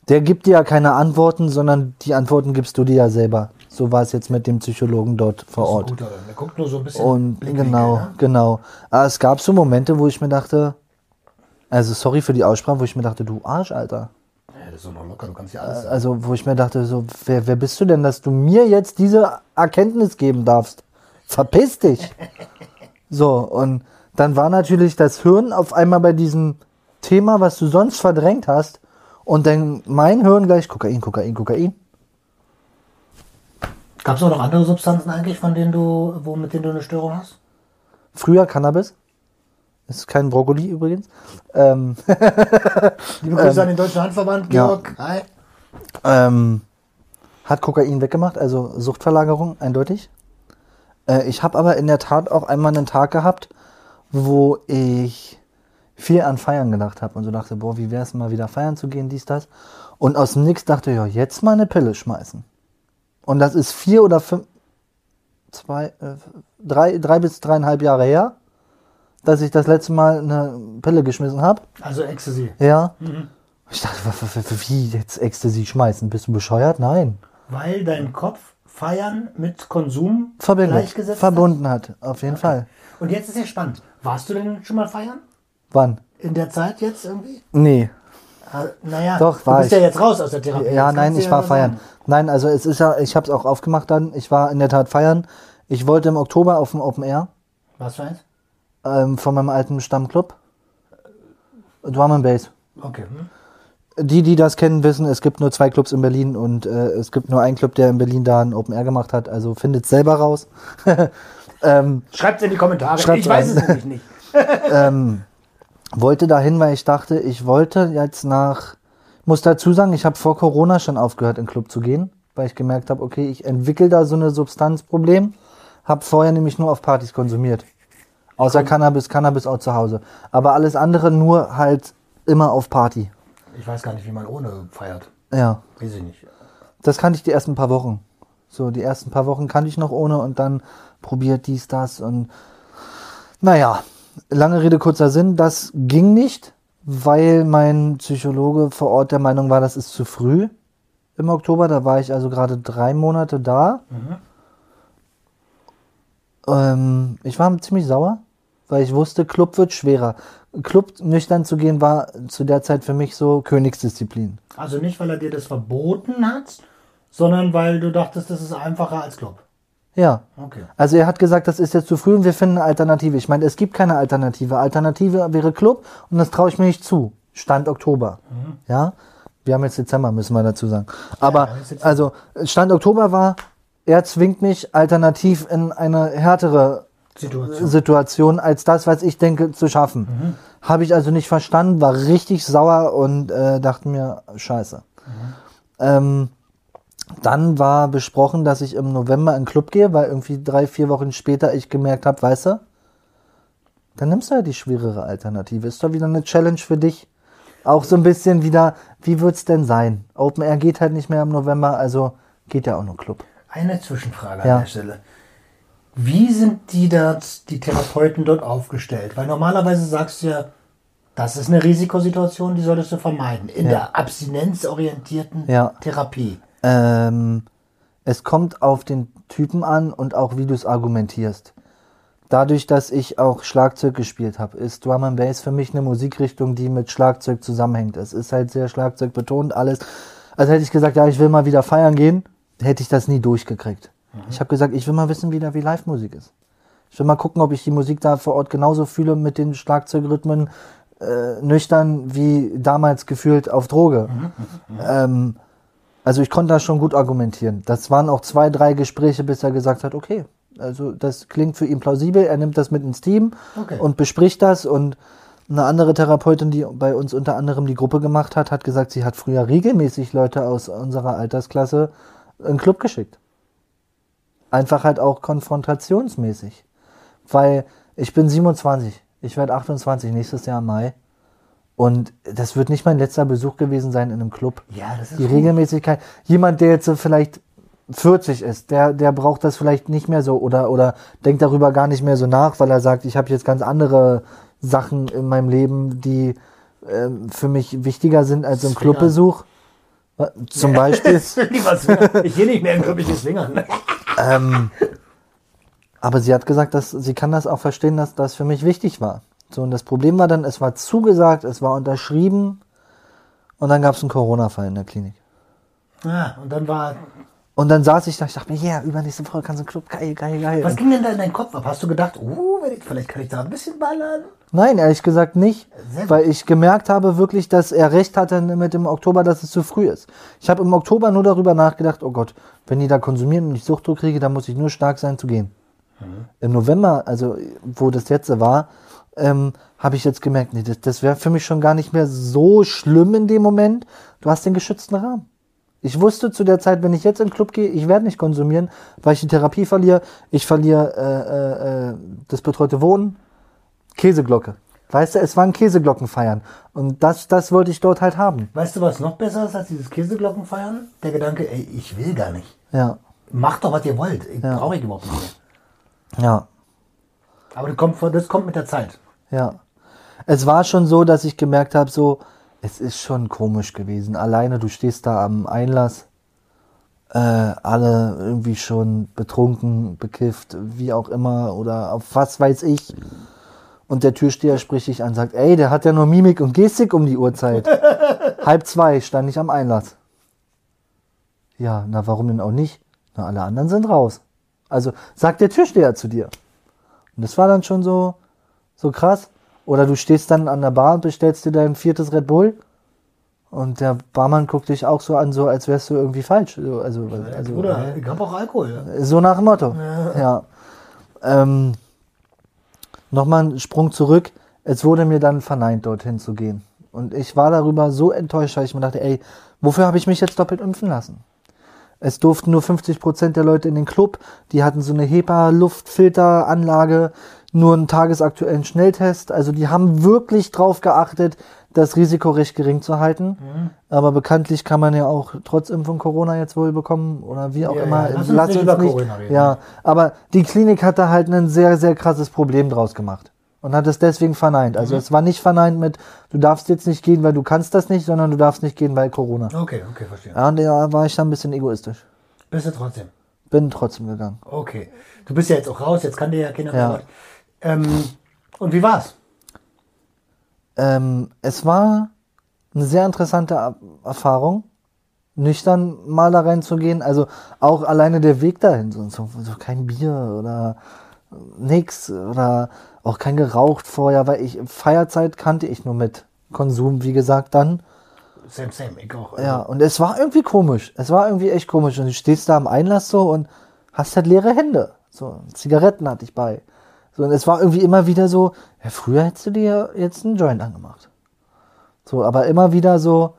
Speaker 2: Der gibt dir ja keine Antworten, sondern die Antworten gibst du dir ja selber. So war es jetzt mit dem Psychologen dort vor Ort.
Speaker 1: Gut, oder? Der guckt nur so ein bisschen.
Speaker 2: Und genau,
Speaker 1: Ne?
Speaker 2: genau. Aber es gab so Momente, wo ich mir dachte, also sorry für die Aussprache, wo ich mir dachte, du Arsch, Alter.
Speaker 1: Ja, das ist doch noch locker, du kannst ja alles sagen.
Speaker 2: Also, wo ich mir dachte, so, wer, wer bist du denn, dass du mir jetzt diese Erkenntnis geben darfst? Verpiss dich! (laughs) So, und dann war natürlich das Hirn auf einmal bei diesem Thema, was du sonst verdrängt hast, und dann mein Hirn gleich Kokain, Kokain, Kokain.
Speaker 1: Gab es auch noch andere Substanzen eigentlich, von denen du, wo, mit denen du eine Störung hast?
Speaker 2: Früher Cannabis. Ist kein Brokkoli übrigens. Ähm, (laughs)
Speaker 1: Liebe Grüße an den Deutschen Handverband,
Speaker 2: ja.
Speaker 1: Georg. Hi.
Speaker 2: ähm, hat Kokain weggemacht, also Suchtverlagerung, eindeutig. Äh, ich habe aber in der Tat auch einmal einen Tag gehabt, wo ich viel an Feiern gedacht habe und so dachte, boah, wie wäre es mal wieder feiern zu gehen, dies, das. Und aus dem Nix dachte ich, ja, jetzt mal eine Pille schmeißen. Und das ist vier oder fünf, zwei, äh, drei, drei bis dreieinhalb Jahre her, dass ich das letzte Mal eine Pille geschmissen habe.
Speaker 1: Also Ecstasy.
Speaker 2: Ja. Ich dachte, wie jetzt Ecstasy schmeißen? Bist du bescheuert? Nein.
Speaker 1: Weil dein Kopf Feiern mit Konsum
Speaker 2: Verbindet.
Speaker 1: gleichgesetzt
Speaker 2: Verbunden hat. Auf jeden Fall.
Speaker 1: hat. Und jetzt ist ja spannend. Warst du denn schon mal feiern?
Speaker 2: Wann?
Speaker 1: In der Zeit jetzt irgendwie?
Speaker 2: Nee.
Speaker 1: Ah, Naja,
Speaker 2: Doch,
Speaker 1: du
Speaker 2: war
Speaker 1: bist
Speaker 2: ich.
Speaker 1: ja jetzt raus aus der Therapie.
Speaker 2: Ja,
Speaker 1: Jetzt
Speaker 2: nein,
Speaker 1: du
Speaker 2: ich war feiern.
Speaker 1: sagen.
Speaker 2: Nein, also es ist ja, ich habe es auch aufgemacht dann. Ich war in der Tat feiern. Ich wollte im Oktober auf dem Open Air
Speaker 1: Was für eins?
Speaker 2: ähm, von meinem alten Stammclub. Drum and Bass.
Speaker 1: Okay. Hm?
Speaker 2: Die, die das kennen, wissen, es gibt nur zwei Clubs in Berlin und äh, es gibt nur einen Club, der in Berlin da ein Open Air gemacht hat. Also findet selber raus. (laughs) ähm,
Speaker 1: Schreibt in die Kommentare.
Speaker 2: Schreibt's
Speaker 1: ich weiß
Speaker 2: rein.
Speaker 1: es nämlich nicht. (laughs) (laughs)
Speaker 2: wollte dahin, weil ich dachte, ich wollte jetzt nach, muss dazu sagen, ich habe vor Corona schon aufgehört, in den Club zu gehen, weil ich gemerkt habe, okay, ich entwickle da so eine Substanzproblem, habe vorher nämlich nur auf Partys konsumiert. Außer Cannabis, Cannabis auch zu Hause. Aber alles andere nur halt immer auf Party.
Speaker 1: Ich weiß gar nicht, wie man ohne feiert.
Speaker 2: Ja,
Speaker 1: Weiß ich nicht.
Speaker 2: das kannte ich die ersten paar Wochen. So, die ersten paar Wochen kannte ich noch ohne und dann probiert dies, das und naja, lange Rede, kurzer Sinn, das ging nicht, weil mein Psychologe vor Ort der Meinung war, das ist zu früh im Oktober. Da war ich also gerade drei Monate da. Ähm, ich war ziemlich sauer, weil ich wusste, Club wird schwerer. Club nüchtern zu gehen war zu der Zeit für mich so Königsdisziplin.
Speaker 1: Also nicht, weil er dir das verboten hat, sondern weil du dachtest, das ist einfacher als Club.
Speaker 2: Ja.
Speaker 1: Okay.
Speaker 2: Also er hat gesagt, das ist jetzt zu früh und wir finden eine Alternative. Ich meine, es gibt keine Alternative. Alternative wäre Club und das traue ich mir nicht zu. Stand Oktober. Ja. Wir haben jetzt Dezember, müssen wir dazu sagen. Aber
Speaker 1: Ja,
Speaker 2: also Stand Oktober war, er zwingt mich alternativ in eine härtere
Speaker 1: Situation.
Speaker 2: Situation als das, was ich denke zu schaffen. Habe ich also nicht verstanden, war richtig sauer und äh, dachte mir, scheiße. Ähm, dann war besprochen, dass ich im November in den Club gehe, weil irgendwie drei, vier Wochen später ich gemerkt habe, weißt du, dann nimmst du ja die schwerere Alternative. Ist doch wieder eine Challenge für dich. Auch so ein bisschen wieder, wie wird's denn sein? Open Air geht halt nicht mehr im November, also geht ja auch nur Club.
Speaker 1: Eine Zwischenfrage
Speaker 2: Ja.
Speaker 1: an der Stelle. Wie sind die dort, die Therapeuten dort aufgestellt? Weil normalerweise sagst du ja, das ist eine Risikosituation, die solltest du vermeiden. In
Speaker 2: Ja.
Speaker 1: der abstinenzorientierten
Speaker 2: Ja.
Speaker 1: Therapie.
Speaker 2: Ähm, es kommt auf den Typen an und auch wie du es argumentierst. Dadurch, dass ich auch Schlagzeug gespielt habe, ist Drum and Bass für mich eine Musikrichtung, die mit Schlagzeug zusammenhängt. Es ist halt sehr Schlagzeug betont alles. Also hätte ich gesagt, ja, ich will mal wieder feiern gehen, hätte ich das nie durchgekriegt. Ich habe gesagt, ich will mal wissen, wie, da, wie Live-Musik ist. Ich will mal gucken, ob ich die Musik da vor Ort genauso fühle mit den Schlagzeugrhythmen äh, nüchtern wie damals gefühlt auf Droge. Ähm, also ich konnte da schon gut argumentieren. Das waren auch zwei, drei Gespräche, bis er gesagt hat, okay, also das klingt für ihn plausibel, er nimmt das mit ins Team
Speaker 1: Okay.
Speaker 2: und bespricht das und eine andere Therapeutin, die bei uns unter anderem die Gruppe gemacht hat, hat gesagt, sie hat früher regelmäßig Leute aus unserer Altersklasse in den Club geschickt. Einfach halt auch konfrontationsmäßig. Weil ich bin 27, ich werde 28 nächstes Jahr im Mai. Und das wird nicht mein letzter Besuch gewesen sein in einem Club.
Speaker 1: Ja, das ist
Speaker 2: Die. Regelmäßigkeit. Jemand, der jetzt so vielleicht 40 ist, der, der braucht das vielleicht nicht mehr so oder, oder denkt darüber gar nicht mehr so nach, weil er sagt, ich habe jetzt ganz andere Sachen in meinem Leben, die ähm, für mich wichtiger sind als ein. Clubbesuch. Zum Beispiel. (laughs)
Speaker 1: Ich gehe nicht mehr in Club, ich swingern.
Speaker 2: ähm, aber sie hat gesagt, dass sie kann das auch verstehen, dass das für mich wichtig war. So, und das Problem war dann, es war zugesagt, es war unterschrieben und dann gab es einen Corona-Fall in der Klinik.
Speaker 1: Ah, und dann war.
Speaker 2: Und dann saß ich da, ich dachte mir, ja, übernächste Woche kannst du einen Club, geil, geil, geil.
Speaker 1: Was ging denn da in deinen Kopf ab? Hast du gedacht, uh, vielleicht kann ich da ein bisschen ballern?
Speaker 2: nein, ehrlich gesagt nicht, weil ich gemerkt habe wirklich, dass er recht hatte mit dem Oktober, dass es zu früh ist. Ich habe im Oktober nur darüber nachgedacht, oh Gott, wenn die da konsumieren und ich Suchtdruck kriege, dann muss ich nur stark sein zu gehen. Im November, also wo das jetzt war, ähm, habe ich jetzt gemerkt, nee, das, das wäre für mich schon gar nicht mehr so schlimm in dem Moment. Du hast den geschützten Rahmen. Ich wusste zu der Zeit, wenn ich jetzt in den Club gehe, ich werde nicht konsumieren, weil ich die Therapie verliere. Ich verliere äh, äh, äh, das betreute Wohnen. Käseglocke. Weißt du, es waren Käseglockenfeiern. Und das, das wollte ich dort halt haben.
Speaker 1: Weißt du, was noch besser ist als dieses Käseglockenfeiern? Der Gedanke, ey, ich will gar nicht.
Speaker 2: Ja,
Speaker 1: Macht doch, was ihr wollt. Ich
Speaker 2: Ja.
Speaker 1: brauche ich überhaupt nicht mehr.
Speaker 2: ja,
Speaker 1: Aber das kommt, das kommt mit der Zeit.
Speaker 2: Ja. Es war schon so, dass ich gemerkt habe, so, es ist schon komisch gewesen. Alleine, du stehst da am Einlass, äh, alle irgendwie schon betrunken, bekifft, wie auch immer, oder auf was weiß ich. Und der Türsteher spricht dich an, sagt, ey, der hat ja nur Mimik und Gestik um die Uhrzeit. (laughs) Halb zwei stand ich am Einlass. Ja, na warum denn auch nicht? Na, alle anderen sind raus. Also sagt der Türsteher zu dir. Und das war dann schon so, so krass. Oder du stehst dann an der Bar und bestellst dir dein viertes Red Bull. Und der Barmann guckt dich auch so an, so als wärst du irgendwie falsch. So, Also, also,
Speaker 1: Bruder, ich habe auch Alkohol.
Speaker 2: so nach dem Motto. Ja. Ähm, Nochmal ein Sprung zurück. es wurde mir dann verneint, dorthin zu gehen. Und ich war darüber so enttäuscht, weil ich mir dachte, ey, wofür habe ich mich jetzt doppelt impfen lassen? Es durften nur 50 Prozent der Leute in den Club. Die hatten so eine HEPA-Luftfilteranlage, nur einen tagesaktuellen Schnelltest. Also die haben wirklich drauf geachtet, das Risiko recht gering zu halten.
Speaker 1: Mhm.
Speaker 2: Aber bekanntlich kann man ja auch trotz Impfung Corona jetzt wohl bekommen oder wie auch
Speaker 1: Ja,
Speaker 2: immer.
Speaker 1: ja. Lass uns nicht über Corona reden.
Speaker 2: Ja, aber die Klinik hat da halt ein sehr, sehr krasses Problem draus gemacht. Und hat es deswegen verneint.
Speaker 1: Mhm.
Speaker 2: Also es war nicht verneint mit, du darfst jetzt nicht gehen, weil du kannst das nicht, sondern du darfst nicht gehen, weil Corona.
Speaker 1: Okay, okay, verstehe.
Speaker 2: Ja, und da war ich dann ein bisschen egoistisch.
Speaker 1: Bist du trotzdem?
Speaker 2: Bin trotzdem gegangen.
Speaker 1: Okay. Du bist ja jetzt auch raus, jetzt kann dir ja keiner
Speaker 2: Ja.
Speaker 1: Ähm, und wie war's?
Speaker 2: Ähm, es war eine sehr interessante Er- Erfahrung, nüchtern mal da reinzugehen. Also auch alleine der Weg dahin, so, so, so kein Bier oder nix oder auch kein geraucht vorher, weil ich Feierzeit kannte ich nur mit Konsum, wie gesagt, dann.
Speaker 1: Same, same, ich auch.
Speaker 2: Ja, und es war irgendwie komisch. Es war irgendwie echt komisch. Und du stehst da am Einlass so und hast halt leere Hände. So, Zigaretten hatte ich bei. So, und es war irgendwie immer wieder so, ja, früher hättest du dir jetzt einen Joint angemacht. So, aber immer wieder so,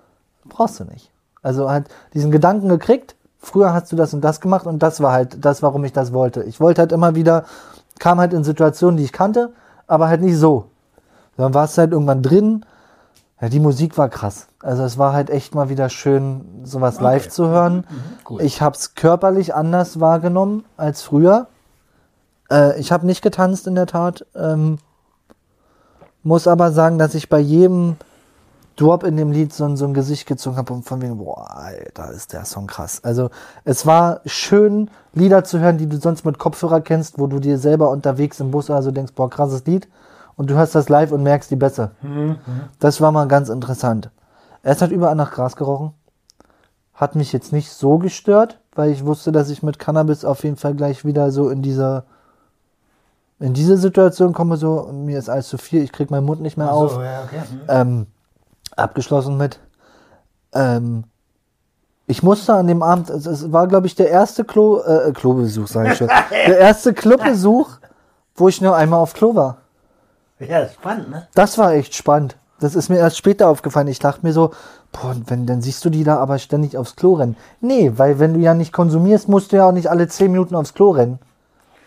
Speaker 2: brauchst du nicht. Also halt diesen Gedanken gekriegt, früher hast du das und das gemacht und das war halt das, warum ich das wollte. Ich wollte halt immer wieder, kam halt in Situationen, die ich kannte, aber halt nicht so. Dann warst du halt irgendwann drin. Ja, die Musik war krass. Also es war halt echt mal wieder schön, sowas live zu hören.
Speaker 1: cool.
Speaker 2: Ich habe es körperlich anders wahrgenommen als früher. Äh, ich habe nicht getanzt in der Tat. Ähm, muss aber sagen, dass ich bei jedem Drop in dem Lied so, ein- so ein Gesicht gezogen habe und von wegen, boah, Alter, ist der Song krass. Also es war schön, Lieder zu hören, die du sonst mit Kopfhörer kennst, wo du dir selber unterwegs im Bus oder so denkst, boah, krasses Lied. Und du hörst das live und merkst die besser. Das war mal ganz interessant. Es hat überall nach Gras gerochen. Hat mich jetzt nicht so gestört, weil ich wusste, dass ich mit Cannabis auf jeden Fall gleich wieder so in dieser in diese Situation komme, so mir ist alles zu viel, ich krieg meinen Mund nicht mehr auf
Speaker 1: So, ja, okay. Hm.
Speaker 2: ähm, abgeschlossen mit. Ähm, ich musste an dem Abend, es, es war glaube ich der erste Klo, äh, Klobesuch, sage ich schon, (laughs) der erste Clubbesuch, wo ich nur einmal auf Klo war.
Speaker 1: Ja, spannend, ne?
Speaker 2: Das war echt spannend. Das ist mir erst später aufgefallen. Ich dachte mir so, boah, wenn, dann siehst du die da aber ständig aufs Klo rennen. Nee, weil wenn du ja nicht konsumierst, musst du ja auch nicht alle 10 Minuten aufs Klo rennen.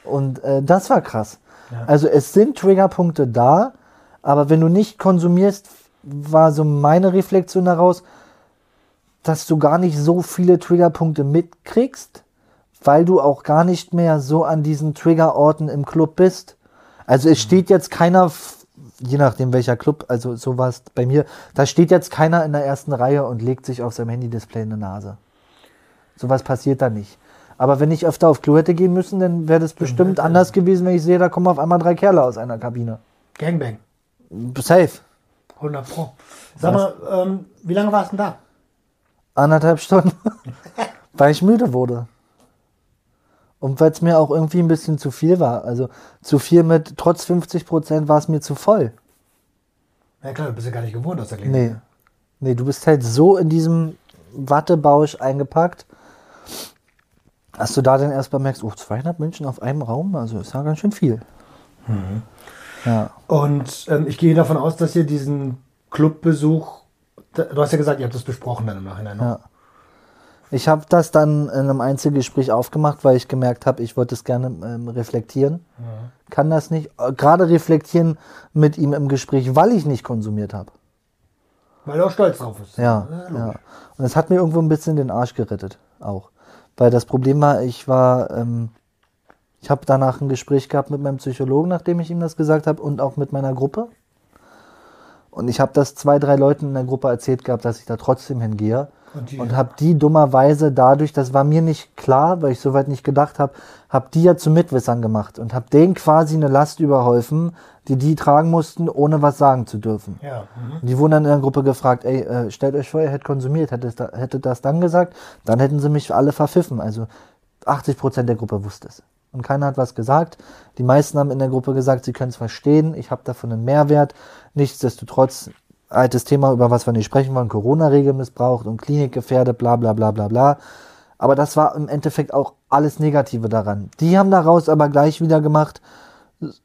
Speaker 2: Und äh, das war krass. Also es sind Triggerpunkte da, aber wenn du nicht konsumierst, war so meine Reflexion daraus, dass du gar nicht so viele Triggerpunkte mitkriegst, weil du auch gar nicht mehr so an diesen Triggerorten im Club bist. Also es steht jetzt keiner, je nachdem welcher Club, also so war es bei mir, da steht jetzt keiner in der ersten Reihe und legt sich auf seinem Handy-Display in die Nase. Sowas passiert da nicht. Aber wenn ich öfter auf Klo hätte gehen müssen, dann wäre das bestimmt anders gewesen, wenn ich sehe, da kommen auf einmal drei Kerle aus einer Kabine.
Speaker 1: Gangbang.
Speaker 2: Safe.
Speaker 1: 100 Pro. Sag mal, ähm, wie lange warst du denn da?
Speaker 2: Anderthalb Stunden. (laughs) weil ich müde wurde. Und weil es mir auch irgendwie ein bisschen zu viel war. Also zu viel mit, trotz 50 Prozent war es mir zu voll.
Speaker 1: Ja klar, du bist ja gar nicht gewohnt aus der Klinik.
Speaker 2: Nee. Nee, du bist halt so in diesem Wattebausch eingepackt, dass du da dann erst mal merkst, oh, 200 Menschen auf einem Raum, also ist ja ganz schön viel. Ja.
Speaker 1: Und ähm, ich gehe davon aus, dass ihr diesen Clubbesuch, du hast ja gesagt, ihr habt das besprochen dann im Nachhinein. Ne?
Speaker 2: Ja. Ich habe das dann in einem Einzelgespräch aufgemacht, weil ich gemerkt habe, ich wollte es gerne ähm, reflektieren. Kann das nicht. Äh, Gerade reflektieren mit ihm im Gespräch, weil ich nicht konsumiert habe.
Speaker 1: Weil du auch stolz drauf bist.
Speaker 2: Ja,
Speaker 1: logisch.
Speaker 2: ja. Und es hat mir irgendwo ein bisschen den Arsch gerettet, auch. Weil das Problem war, ich war, ähm, ich habe danach ein Gespräch gehabt mit meinem Psychologen, nachdem ich ihm das gesagt habe, und auch mit meiner Gruppe. Und ich habe das zwei, drei Leuten in der Gruppe erzählt gehabt, dass ich da trotzdem hingehe.
Speaker 1: Und die-
Speaker 2: Und habe die dummerweise dadurch, das war mir nicht klar, weil ich soweit nicht gedacht habe, habe die ja zu Mitwissern gemacht und habe denen quasi eine Last überholfen, die die tragen mussten, ohne was sagen zu dürfen.
Speaker 1: Ja. Mhm.
Speaker 2: Die wurden dann in der Gruppe gefragt, ey, äh, stellt euch vor, ihr hättet konsumiert, hättet, hättet das dann gesagt, dann hätten sie mich alle verpfiffen. Also 80 Prozent der Gruppe wusste es. Und keiner hat was gesagt. Die meisten haben in der Gruppe gesagt, sie können es verstehen, ich habe davon einen Mehrwert. Nichtsdestotrotz, altes Thema, über was wir nicht sprechen wollen, Corona-Regel missbraucht und Klinikgefährdet, bla bla bla bla bla. Aber das war im Endeffekt auch alles Negative daran. Die haben daraus aber gleich wieder gemacht,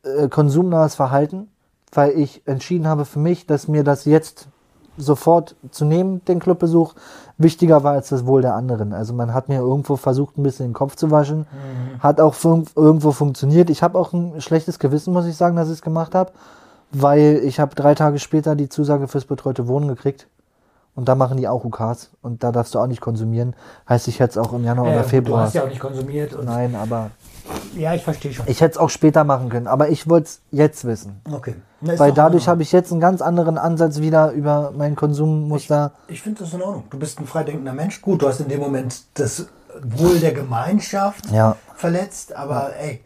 Speaker 2: äh, konsumnahes Verhalten, weil ich entschieden habe für mich, dass mir das jetzt sofort zu nehmen, den Clubbesuch, wichtiger war als das Wohl der anderen. Also man hat mir irgendwo versucht, ein bisschen den Kopf zu waschen. Hat auch fun irgendwo funktioniert. Ich habe auch ein schlechtes Gewissen, muss ich sagen, dass ich es gemacht habe, weil ich habe drei Tage später die Zusage fürs betreute Wohnen gekriegt. Und da machen die auch UKs und da darfst du auch nicht konsumieren. Heißt, ich hätte es auch im Januar
Speaker 1: Äh,
Speaker 2: oder
Speaker 1: Du
Speaker 2: Februar.
Speaker 1: hast ja auch nicht konsumiert.
Speaker 2: Nein, aber
Speaker 1: Ja, ich verstehe schon.
Speaker 2: ich hätte es auch später machen können. Aber ich wollte es jetzt wissen.
Speaker 1: Okay.
Speaker 2: Weil dadurch habe ich jetzt einen ganz anderen Ansatz wieder über mein Konsummuster.
Speaker 1: Ich finde das in Ordnung. Du bist ein freidenkender Mensch. Gut, du hast in dem Moment das Wohl der Gemeinschaft
Speaker 2: Ja.
Speaker 1: verletzt, aber ey,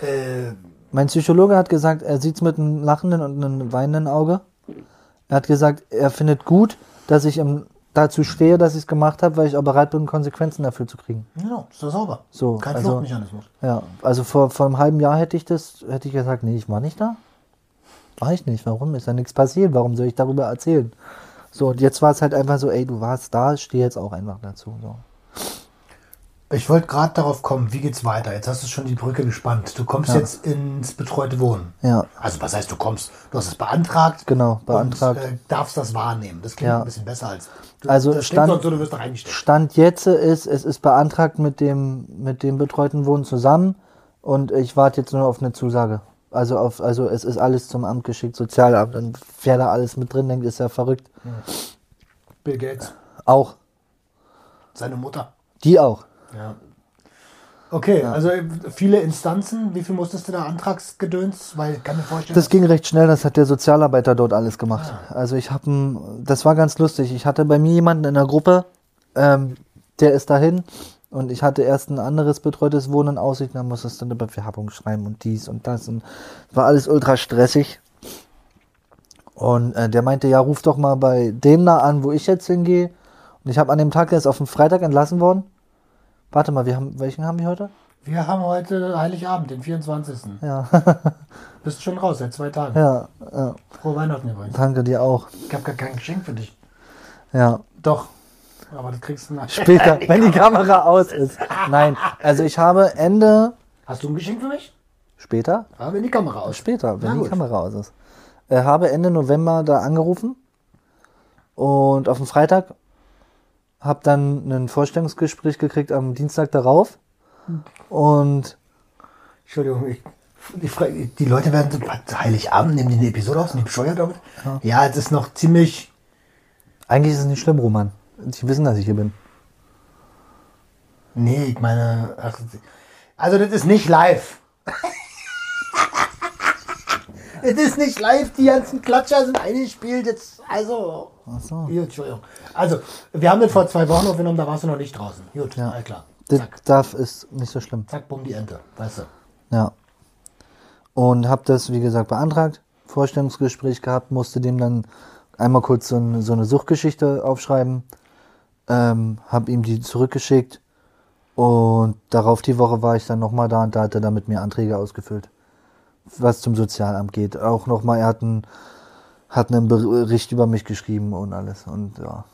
Speaker 1: äh,
Speaker 2: Mein Psychologe hat gesagt, er sieht es mit einem lachenden und einem weinenden Auge. Er hat gesagt, er findet gut, dass ich im, dazu stehe, dass ich es gemacht habe, weil ich auch bereit bin, Konsequenzen dafür zu kriegen.
Speaker 1: ja, ist doch sauber.
Speaker 2: So,
Speaker 1: Kein
Speaker 2: also-
Speaker 1: Fluchtmechanismus.
Speaker 2: Ja, also vor, vor einem halben Jahr hätte ich das, hätte ich gesagt, nee, ich war nicht da. War ich nicht. Warum? Ist ja nichts passiert. Warum soll ich darüber erzählen? So, und jetzt war es halt einfach so, ey, du warst da, steh jetzt auch einfach dazu. So.
Speaker 1: Ich wollte gerade darauf kommen, wie geht's weiter? Jetzt hast du schon die Brücke gespannt. Du kommst
Speaker 2: Ja.
Speaker 1: jetzt ins betreute Wohnen.
Speaker 2: Ja,
Speaker 1: Also was heißt, du kommst? Du hast es beantragt.
Speaker 2: Genau, beantragt.
Speaker 1: Und, äh, darfst das wahrnehmen. Das klingt
Speaker 2: Ja.
Speaker 1: ein bisschen besser als. Du,
Speaker 2: Also stand-
Speaker 1: so, du.
Speaker 2: Stand jetzt ist, es ist beantragt mit dem, mit dem betreuten Wohnen zusammen und ich warte jetzt nur auf eine Zusage. Also auf, also es ist alles zum Amt geschickt, Sozialamt. Und wer da alles mit drin denkt, ist ja verrückt.
Speaker 1: Bill Gates,
Speaker 2: Auch.
Speaker 1: seine Mutter.
Speaker 2: Die auch.
Speaker 1: Ja. Okay, also äh, viele Instanzen. Wie viel musstest du da Antragsgedöns? Weil kann mir vorstellen,
Speaker 2: Das ging recht schnell, das hat der Sozialarbeiter dort alles gemacht. Also ich habe, das war ganz lustig. Ich hatte bei mir jemanden in der Gruppe, ähm, der ist dahin und ich hatte erst ein anderes betreutes Wohnen Aussicht, dann musstest du eine Bewerbung schreiben und dies und das und war alles ultra stressig. Und äh, der meinte, ja, ruf doch mal bei dem da an, wo ich jetzt hingehe. Und ich habe an dem Tag, der ist auf dem Freitag entlassen worden. Warte mal, wir haben, welchen haben wir heute?
Speaker 1: wir haben heute Heiligabend, den 24.
Speaker 2: Ja, (laughs)
Speaker 1: Bist schon raus, seit zwei Tagen.
Speaker 2: ja, ja.
Speaker 1: Frohe Weihnachten übrigens.
Speaker 2: danke dir auch.
Speaker 1: Ich habe gar kein Geschenk für dich.
Speaker 2: Ja.
Speaker 1: Doch. Aber das kriegst du nach.
Speaker 2: Später, (laughs) wenn die Kamera aus ist. Nein, also ich habe Ende
Speaker 1: Hast du ein Geschenk für mich?
Speaker 2: später,
Speaker 1: Aber wenn die Kamera aus.
Speaker 2: später, wenn
Speaker 1: Na
Speaker 2: die
Speaker 1: gut.
Speaker 2: Kamera aus ist, äh, habe Ende November da angerufen und auf dem Freitag habe dann ein Vorstellungsgespräch gekriegt am Dienstag darauf und
Speaker 1: Entschuldigung, ich, die, Fra- die Leute werden so, Heiligabend, nehmen die eine Episode aus, sind die bescheuert damit? Ja, es ist noch ziemlich.
Speaker 2: eigentlich ist es nicht schlimm, Roman. Sie wissen, dass ich hier bin.
Speaker 1: Nee, ich meine. Ach, also, das ist nicht live. (laughs) Es ist nicht live, die ganzen Klatscher sind eingespielt. Jetzt, also.
Speaker 2: Ach so.
Speaker 1: Gut, Entschuldigung. Also, wir haben das vor zwei Wochen aufgenommen, da warst du noch nicht draußen. Gut,
Speaker 2: Ja.
Speaker 1: all klar.
Speaker 2: Das
Speaker 1: Zack,
Speaker 2: darf ist nicht so schlimm.
Speaker 1: zack, bumm, die Ente. Weißt du.
Speaker 2: Ja. Und habe das, wie gesagt, beantragt, Vorstellungsgespräch gehabt, musste dem dann einmal kurz so, eine- so eine Suchtgeschichte aufschreiben, ähm, habe ihm die zurückgeschickt und darauf die Woche war ich dann nochmal da und da hat er dann mit mir Anträge ausgefüllt, was zum Sozialamt geht. Auch nochmal, er hat einen, hat einen Bericht über mich geschrieben und alles und ja.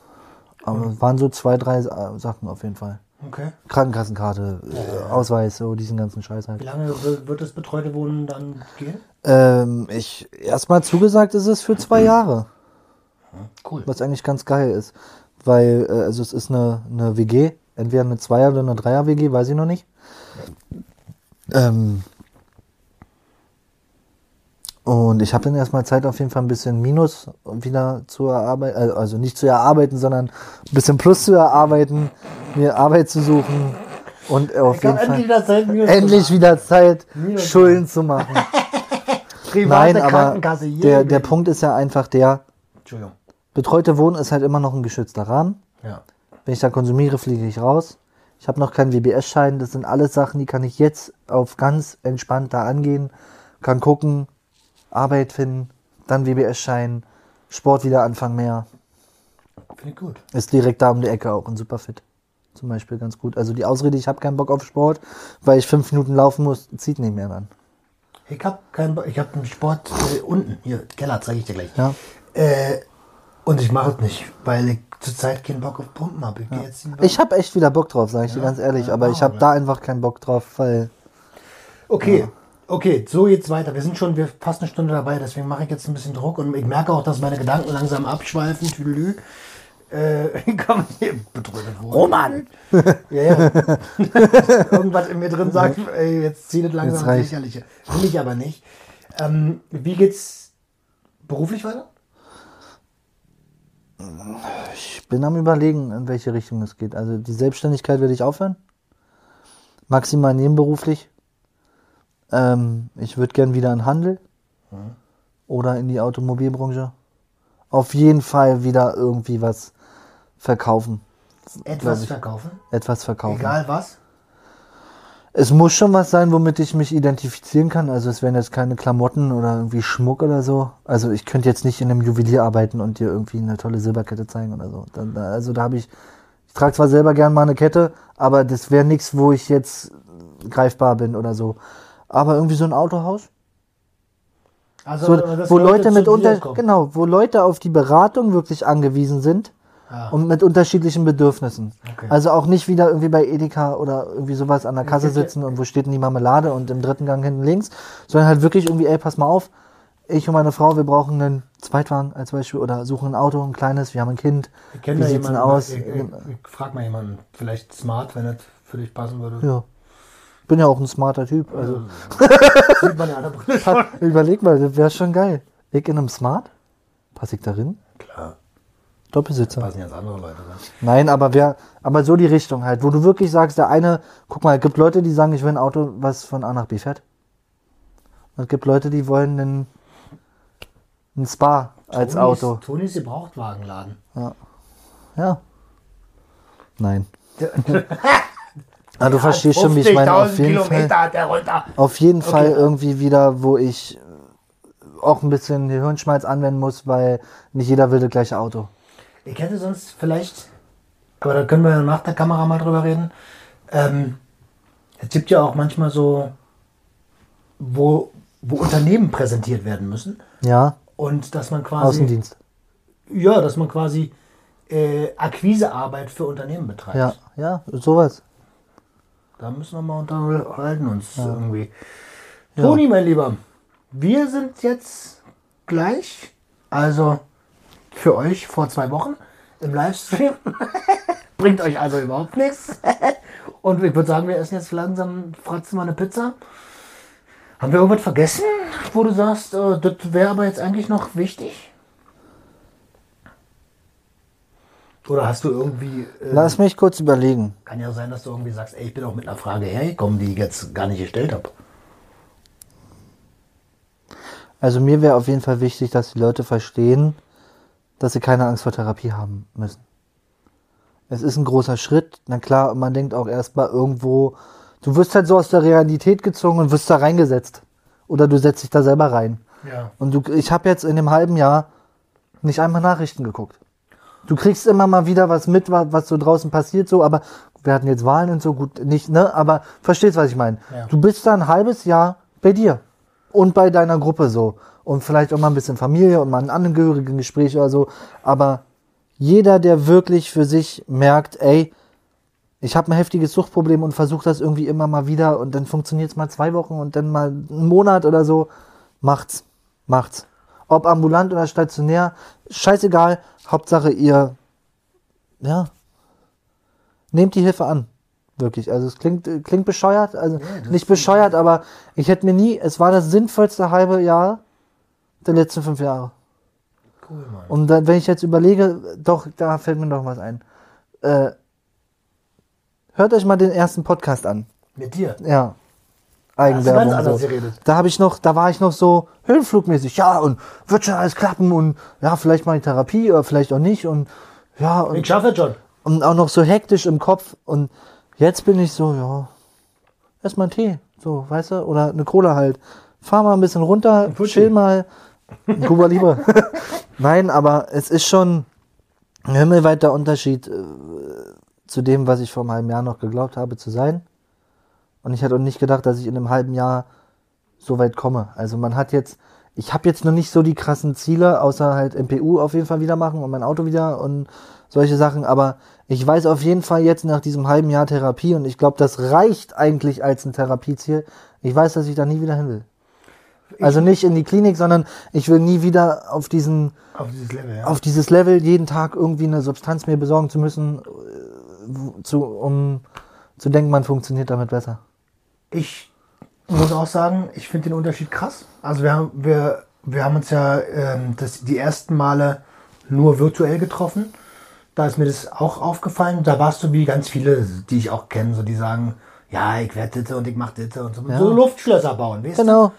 Speaker 2: Aber es waren so zwei, drei Sachen auf jeden Fall.
Speaker 1: Okay.
Speaker 2: Krankenkassenkarte, äh, Ausweis, so diesen ganzen Scheiß halt.
Speaker 1: Wie lange wi- wird das betreute Wohnen dann gehen?
Speaker 2: Ähm, ich erstmal zugesagt ist es für zwei (clears throat) Jahre,
Speaker 1: Cool.
Speaker 2: was eigentlich ganz geil ist, weil äh, also es ist eine, eine WG, entweder eine Zweier- oder eine Dreier-WG, weiß ich noch nicht. Ähm, und ich habe dann erstmal Zeit, auf jeden Fall ein bisschen Minus wieder zu erarbeiten, also nicht zu erarbeiten, sondern ein bisschen Plus zu erarbeiten, mir Arbeit zu suchen und auf jeden Fall
Speaker 1: wieder Zeit,
Speaker 2: endlich wieder Zeit,
Speaker 1: Minus
Speaker 2: Schulden zu machen. (laughs)
Speaker 1: Private
Speaker 2: Nein, aber der, der Punkt ist ja einfach der,
Speaker 1: Entschuldigung.
Speaker 2: betreute Wohnen ist halt immer noch ein geschützter Rahmen.
Speaker 1: Ja.
Speaker 2: Wenn ich da konsumiere, fliege ich raus. Ich habe noch keinen WBS-Schein. Das sind alles Sachen, die kann ich jetzt auf ganz entspannt da angehen. Kann gucken, Arbeit finden, dann WBS-Schein, Sport wieder anfangen mehr.
Speaker 1: Finde ich gut.
Speaker 2: Ist direkt da um die Ecke auch und super fit. Zum Beispiel ganz gut. Also die Ausrede, ich habe keinen Bock auf Sport, weil ich fünf Minuten laufen muss, zieht nicht mehr dann.
Speaker 1: Ich habe keinen Bo- ich habe einen Sport äh, unten, hier, Keller, zeige ich dir gleich.
Speaker 2: Ja.
Speaker 1: Äh, und ich mache es nicht, weil ich zurzeit keinen Bock auf Pumpen habe. Ich, lieber-
Speaker 2: Ich habe echt wieder Bock drauf, sage ich dir
Speaker 1: Ja,
Speaker 2: ganz ehrlich.
Speaker 1: ja,
Speaker 2: aber ich habe da einfach keinen Bock drauf, weil
Speaker 1: okay, Okay, so geht's weiter. Wir sind schon wir fast eine Stunde dabei, deswegen mache ich jetzt ein bisschen Druck und ich merke auch, dass meine Gedanken langsam abschweifen. Tüdelü. Äh, (laughs) komm hier, betrödet worden.
Speaker 2: Roman!
Speaker 1: Ja, ja. (laughs) Irgendwas in mir drin sagt, ey, jetzt zieht es langsam ins. Lächerliche. Will ich aber nicht. Ähm, wie geht's beruflich weiter?
Speaker 2: Ich bin am überlegen, in welche Richtung es geht. Also die Selbstständigkeit werde ich aufhören. Maximal nebenberuflich. Ähm, ich würde gern wieder in den Handel oder in die Automobilbranche. Auf jeden Fall wieder irgendwie was verkaufen.
Speaker 1: Etwas verkaufen?
Speaker 2: Etwas verkaufen.
Speaker 1: Egal was?
Speaker 2: Es muss schon was sein, womit ich mich identifizieren kann. Also es wären jetzt keine Klamotten oder irgendwie Schmuck oder so. Also ich könnte jetzt nicht in einem Juwelier arbeiten und dir irgendwie eine tolle Silberkette zeigen oder so. Da- da- Also da habe ich, ich trage zwar selber gern mal eine Kette, aber das wäre nichts, wo ich jetzt greifbar bin oder so. Aber irgendwie so ein Autohaus,
Speaker 1: Also,
Speaker 2: so, wo Leute,
Speaker 1: zu
Speaker 2: mit unter, genau, wo Leute auf die Beratung wirklich angewiesen sind
Speaker 1: Ah.
Speaker 2: und mit unterschiedlichen Bedürfnissen.
Speaker 1: Okay.
Speaker 2: Also auch nicht wieder irgendwie bei Edeka oder irgendwie sowas an der Kasse sitzen und wo steht denn die Marmelade und im dritten Gang hinten links, sondern halt wirklich irgendwie, ey, pass mal auf, ich und meine Frau, wir brauchen einen Zweitwagen als Beispiel oder suchen ein Auto, ein kleines, wir haben ein Kind. Wie sieht's denn
Speaker 1: jemanden,
Speaker 2: aus?
Speaker 1: Ich, ich, ich frag mal jemanden, vielleicht smart, wenn das für dich passen würde.
Speaker 2: Ja. Bin ja auch ein smarter Typ. Also (laughs)
Speaker 1: Sieht man ja an der Brille schon.
Speaker 2: pa- überleg mal, das wäre schon geil. Ich in einem Smart? Passe ich darin?
Speaker 1: Klar,
Speaker 2: Doppelsitzer.
Speaker 1: passen jetzt andere Leute rein.
Speaker 2: Nein, aber wer, aber so die Richtung halt, wo du wirklich sagst, der eine, guck mal, es gibt Leute, die sagen, ich will ein Auto, was von A nach B fährt. Und es gibt Leute, die wollen einen, ein Spa als
Speaker 1: Tonis-
Speaker 2: Auto.
Speaker 1: Tonis Gebrauchtwagenladen.
Speaker 2: Ja. Nein. (laughs) (laughs) Ah, du verstehst schon, wie ich meine. Auf
Speaker 1: 50.000
Speaker 2: jeden Fall,
Speaker 1: Kilometer
Speaker 2: auf jeden Fall
Speaker 1: Okay.
Speaker 2: irgendwie wieder, wo ich auch ein bisschen Hirnschmalz anwenden muss, weil nicht jeder will das gleiche Auto.
Speaker 1: Ich hätte sonst vielleicht, aber da können wir ja nach der Kamera mal drüber reden. Ähm, es gibt ja auch manchmal so, wo, wo Unternehmen präsentiert werden müssen
Speaker 2: Ja,
Speaker 1: und dass man quasi,
Speaker 2: Außendienst.
Speaker 1: ja, dass man quasi äh, Akquisearbeit für Unternehmen betreibt.
Speaker 2: Ja, ja, sowas.
Speaker 1: Da müssen wir mal unterhalten uns irgendwie. Toni, mein Lieber, wir sind jetzt gleich, also für euch vor zwei Wochen im Livestream. (laughs) Bringt euch also überhaupt nichts. (laughs) Und ich würde sagen, wir essen jetzt langsam, fratzen mal eine Pizza. Haben wir irgendwas vergessen, wo du sagst, äh, das wäre aber jetzt eigentlich noch wichtig? Oder hast du irgendwie. Äh,
Speaker 2: Lass mich kurz überlegen.
Speaker 1: kann ja sein, dass du irgendwie sagst, ey, ich bin auch mit einer Frage hergekommen, die ich jetzt gar nicht gestellt habe.
Speaker 2: Also mir wäre auf jeden Fall wichtig, dass die Leute verstehen, dass sie keine Angst vor Therapie haben müssen. Es ist ein großer Schritt. Na klar, man denkt auch erstmal irgendwo, du wirst halt so aus der Realität gezogen und wirst da reingesetzt. Oder du setzt dich da selber rein.
Speaker 1: Ja.
Speaker 2: Und du, ich habe jetzt in dem halben Jahr nicht einmal Nachrichten geguckt. Du kriegst immer mal wieder was mit, wa- was so draußen passiert, so, aber wir hatten jetzt Wahlen und so, gut, nicht, ne? Aber verstehst, was ich meine?
Speaker 1: Ja.
Speaker 2: Du bist da ein halbes Jahr bei dir und bei deiner Gruppe so. Und vielleicht auch mal ein bisschen Familie und mal ein angehörigen Gespräch oder so. Aber jeder, der wirklich für sich merkt, ey, ich habe ein heftiges Suchtproblem und versuche das irgendwie immer mal wieder und dann funktioniert es mal zwei Wochen und dann mal einen Monat oder so, macht's, macht's. Ob ambulant oder stationär, scheißegal, Hauptsache ihr, ja, nehmt die Hilfe an. Wirklich, also es klingt, klingt bescheuert, also
Speaker 1: das
Speaker 2: nicht bescheuert, aber ich hätte mir nie, es war das sinnvollste halbe Jahr der letzten fünf Jahre.
Speaker 1: Cool, Mann.
Speaker 2: Und dann, wenn ich jetzt überlege, doch, da fällt mir noch was ein. Äh, hört euch mal den ersten Podcast an.
Speaker 1: Mit dir.
Speaker 2: Ja.
Speaker 1: Du ganz
Speaker 2: Eigenwerbung.
Speaker 1: anders
Speaker 2: So.
Speaker 1: geredet.
Speaker 2: Da habe ich noch, da war ich noch so höhenflugmäßig, ja, und wird schon alles klappen und ja, vielleicht mal die Therapie oder vielleicht auch nicht und ja, und,
Speaker 1: Ich schaffe es schon.
Speaker 2: und auch noch so hektisch im Kopf und jetzt bin ich so, ja, erstmal ein Tee, so, weißt du, oder eine Cola halt. Fahr mal ein bisschen runter, chill mal, Kuba Libre. (laughs) Nein, aber es ist schon ein himmelweiter Unterschied äh, zu dem, was ich vor einem halben Jahr noch geglaubt habe zu sein. Und ich hätte auch nicht gedacht, dass ich in einem halben Jahr so weit komme. Also man hat jetzt, ich habe jetzt noch nicht so die krassen Ziele, außer halt MPU auf jeden Fall wieder machen und mein Auto wieder und solche Sachen. Aber ich weiß auf jeden Fall jetzt nach diesem halben Jahr Therapie und ich glaube, das reicht eigentlich als ein Therapieziel. Ich weiß, dass ich da nie wieder hin will. Also nicht in die Klinik, sondern ich will nie wieder auf diesen,
Speaker 1: Auf dieses Level, ja.
Speaker 2: auf dieses Level jeden Tag irgendwie eine Substanz mir besorgen zu müssen, äh, zu, um zu denken, man funktioniert damit besser.
Speaker 1: Ich muss auch sagen, ich finde den Unterschied krass. Also wir haben, wir, wir haben uns ja ähm, das, die ersten Male nur virtuell getroffen. Da ist mir das auch aufgefallen. Da warst du wie ganz viele, die ich auch kenne, so die sagen, ja, ich werde Ditte und ich mache Ditte und so. So Luftschlösser bauen, weißt
Speaker 2: Genau.
Speaker 1: du?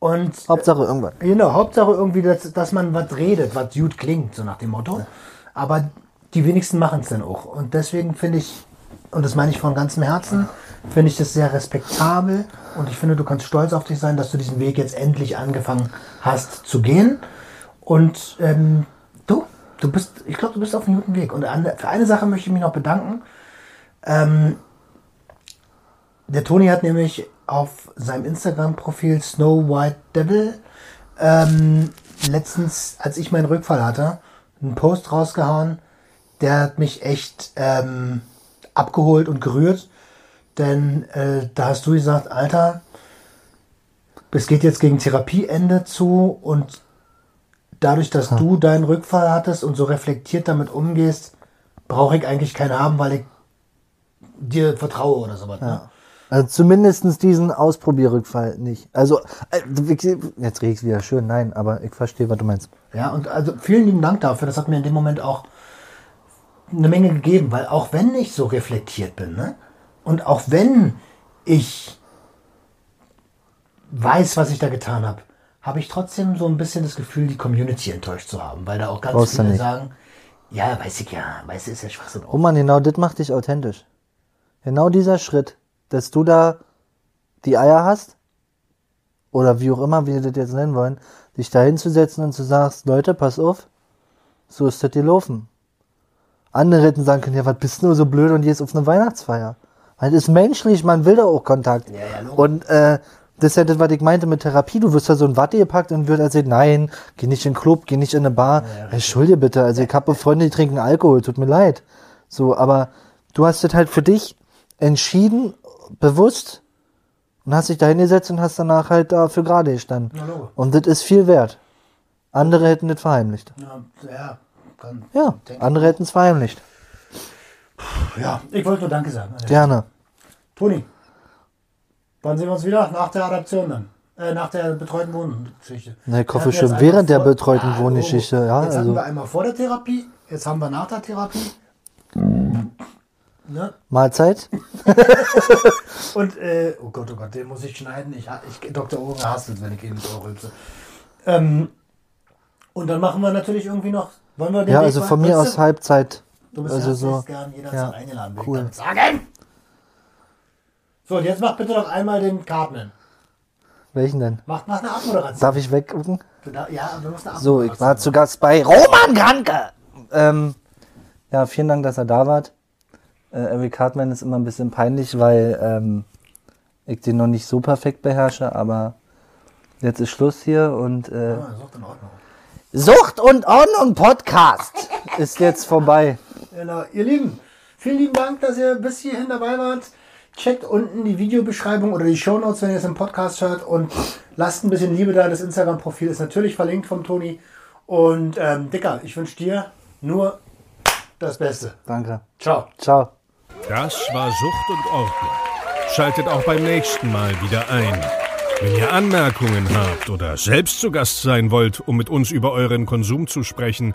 Speaker 1: Und
Speaker 2: Hauptsache irgendwann.
Speaker 1: Genau, Hauptsache irgendwie, dass, dass man was redet, was gut klingt, so nach dem Motto. Aber die wenigsten machen es dann auch. Und deswegen finde ich, und das meine ich von ganzem Herzen, finde ich das sehr respektabel. Und ich finde, du kannst stolz auf dich sein, dass du diesen Weg jetzt endlich angefangen hast zu gehen. Und ähm, du, du bist, ich glaube, du bist auf einem guten Weg. Und an, für eine Sache möchte ich mich noch bedanken. Der Toni hat nämlich auf seinem Instagram-Profil Snow White Devil ähm, letztens, als ich meinen Rückfall hatte, einen Post rausgehauen. Der hat mich echt ähm, abgeholt und gerührt. Denn äh, da hast du gesagt, Alter, es geht jetzt gegen Therapieende zu und dadurch, dass du deinen Rückfall hattest und so reflektiert damit umgehst, brauche ich eigentlich keinen haben, weil ich dir vertraue oder sowas. Ne?
Speaker 2: Also zumindestens diesen Ausprobierrückfall nicht. Also, äh, jetzt reg ich wieder schön, nein, aber ich verstehe, was du meinst.
Speaker 1: Ja, und also vielen lieben Dank dafür. Das hat mir in dem Moment auch eine Menge gegeben, weil auch wenn ich so reflektiert bin, ne? Und auch wenn ich weiß, was ich da getan habe, habe ich trotzdem so ein bisschen das Gefühl, die Community enttäuscht zu haben, weil da auch ganz
Speaker 2: Brauchst
Speaker 1: viele sagen, ja, weiß ich ja, weiß ich, ist ja Schwachsinn.
Speaker 2: Oh man, genau das macht dich authentisch. Genau dieser Schritt, dass du da die Eier hast, oder wie auch immer wir das jetzt nennen wollen, dich da hinzusetzen und zu sagst, Leute, pass auf, so ist das gelaufen. Andere hätten sagen können, ja, was bist du nur so blöd und gehst auf eine Weihnachtsfeier. Weil das ist menschlich, man will da auch Kontakt.
Speaker 1: Ja, ja,
Speaker 2: und äh, das ist ja das, was ich meinte mit Therapie. Du wirst da so ein Watte gepackt und wird erzählt, nein, geh nicht in den Club, geh nicht in eine Bar. Entschuldige bitte, also ich habe Freunde, die trinken Alkohol, tut mir leid. So, aber du hast das halt für dich entschieden, bewusst, und hast dich da hingesetzt und hast danach halt dafür gerade gestanden.
Speaker 1: Logisch.
Speaker 2: Und das ist viel wert. Andere hätten das verheimlicht.
Speaker 1: Ja, ja, kann,
Speaker 2: Ja, andere hätten es verheimlicht.
Speaker 1: Ja, ich wollte nur Danke sagen.
Speaker 2: Gerne.
Speaker 1: Toni, wann sehen wir uns wieder? Nach der Adaption dann. Äh, nach der betreuten Wohngeschichte.
Speaker 2: Na, ich hoffe schon während der betreuten Wohngeschichte, ja,
Speaker 1: Jetzt hatten
Speaker 2: also-
Speaker 1: wir einmal vor der Therapie, jetzt haben wir nach der Therapie. Ne?
Speaker 2: Mahlzeit? (laughs)
Speaker 1: Und, äh, oh Gott, oh Gott, den muss ich schneiden. Ich, ich, Dr. Ogen hasst es, wenn ich ihn so rülpse. Ähm, und dann machen wir natürlich irgendwie noch, wollen wir den
Speaker 2: Ja,
Speaker 1: Weg
Speaker 2: also von mir aus? Halbzeit.
Speaker 1: Du bist
Speaker 2: Also
Speaker 1: herzlich
Speaker 2: so.
Speaker 1: gern jederzeit
Speaker 2: ja,
Speaker 1: eingeladen, will
Speaker 2: cool.
Speaker 1: ich sagen. So, und jetzt mach bitte noch einmal den Cartman.
Speaker 2: Welchen denn?
Speaker 1: Mach, mach eine Abmoderation.
Speaker 2: Darf ich weggucken?
Speaker 1: Da- Ja, du musst eine
Speaker 2: So, ich
Speaker 1: Abmoderation
Speaker 2: war zu Gast bei Roman Kranke. Ähm, ja, vielen Dank, dass er da wart. Äh, Eric Hartman ist immer ein bisschen peinlich, weil ähm, ich den noch nicht so perfekt beherrsche, aber jetzt ist Schluss hier und äh,
Speaker 1: Ah, Sucht in Ordnung.
Speaker 2: Sucht und Ordnung Podcast ist jetzt vorbei.
Speaker 1: Genau. Ihr Lieben, vielen lieben Dank, dass ihr bis hierhin dabei wart. Checkt unten die Videobeschreibung oder die Shownotes, wenn ihr es im Podcast hört und lasst ein bisschen Liebe da. Das Instagram-Profil ist natürlich verlinkt vom Toni. Und ähm, Dicker, ich wünsche dir nur das Beste.
Speaker 2: Danke.
Speaker 1: Ciao.
Speaker 2: Ciao.
Speaker 3: Das war Sucht und Ordnung. Schaltet auch beim nächsten Mal wieder ein. Wenn ihr Anmerkungen habt oder selbst zu Gast sein wollt, um mit uns über euren Konsum zu sprechen,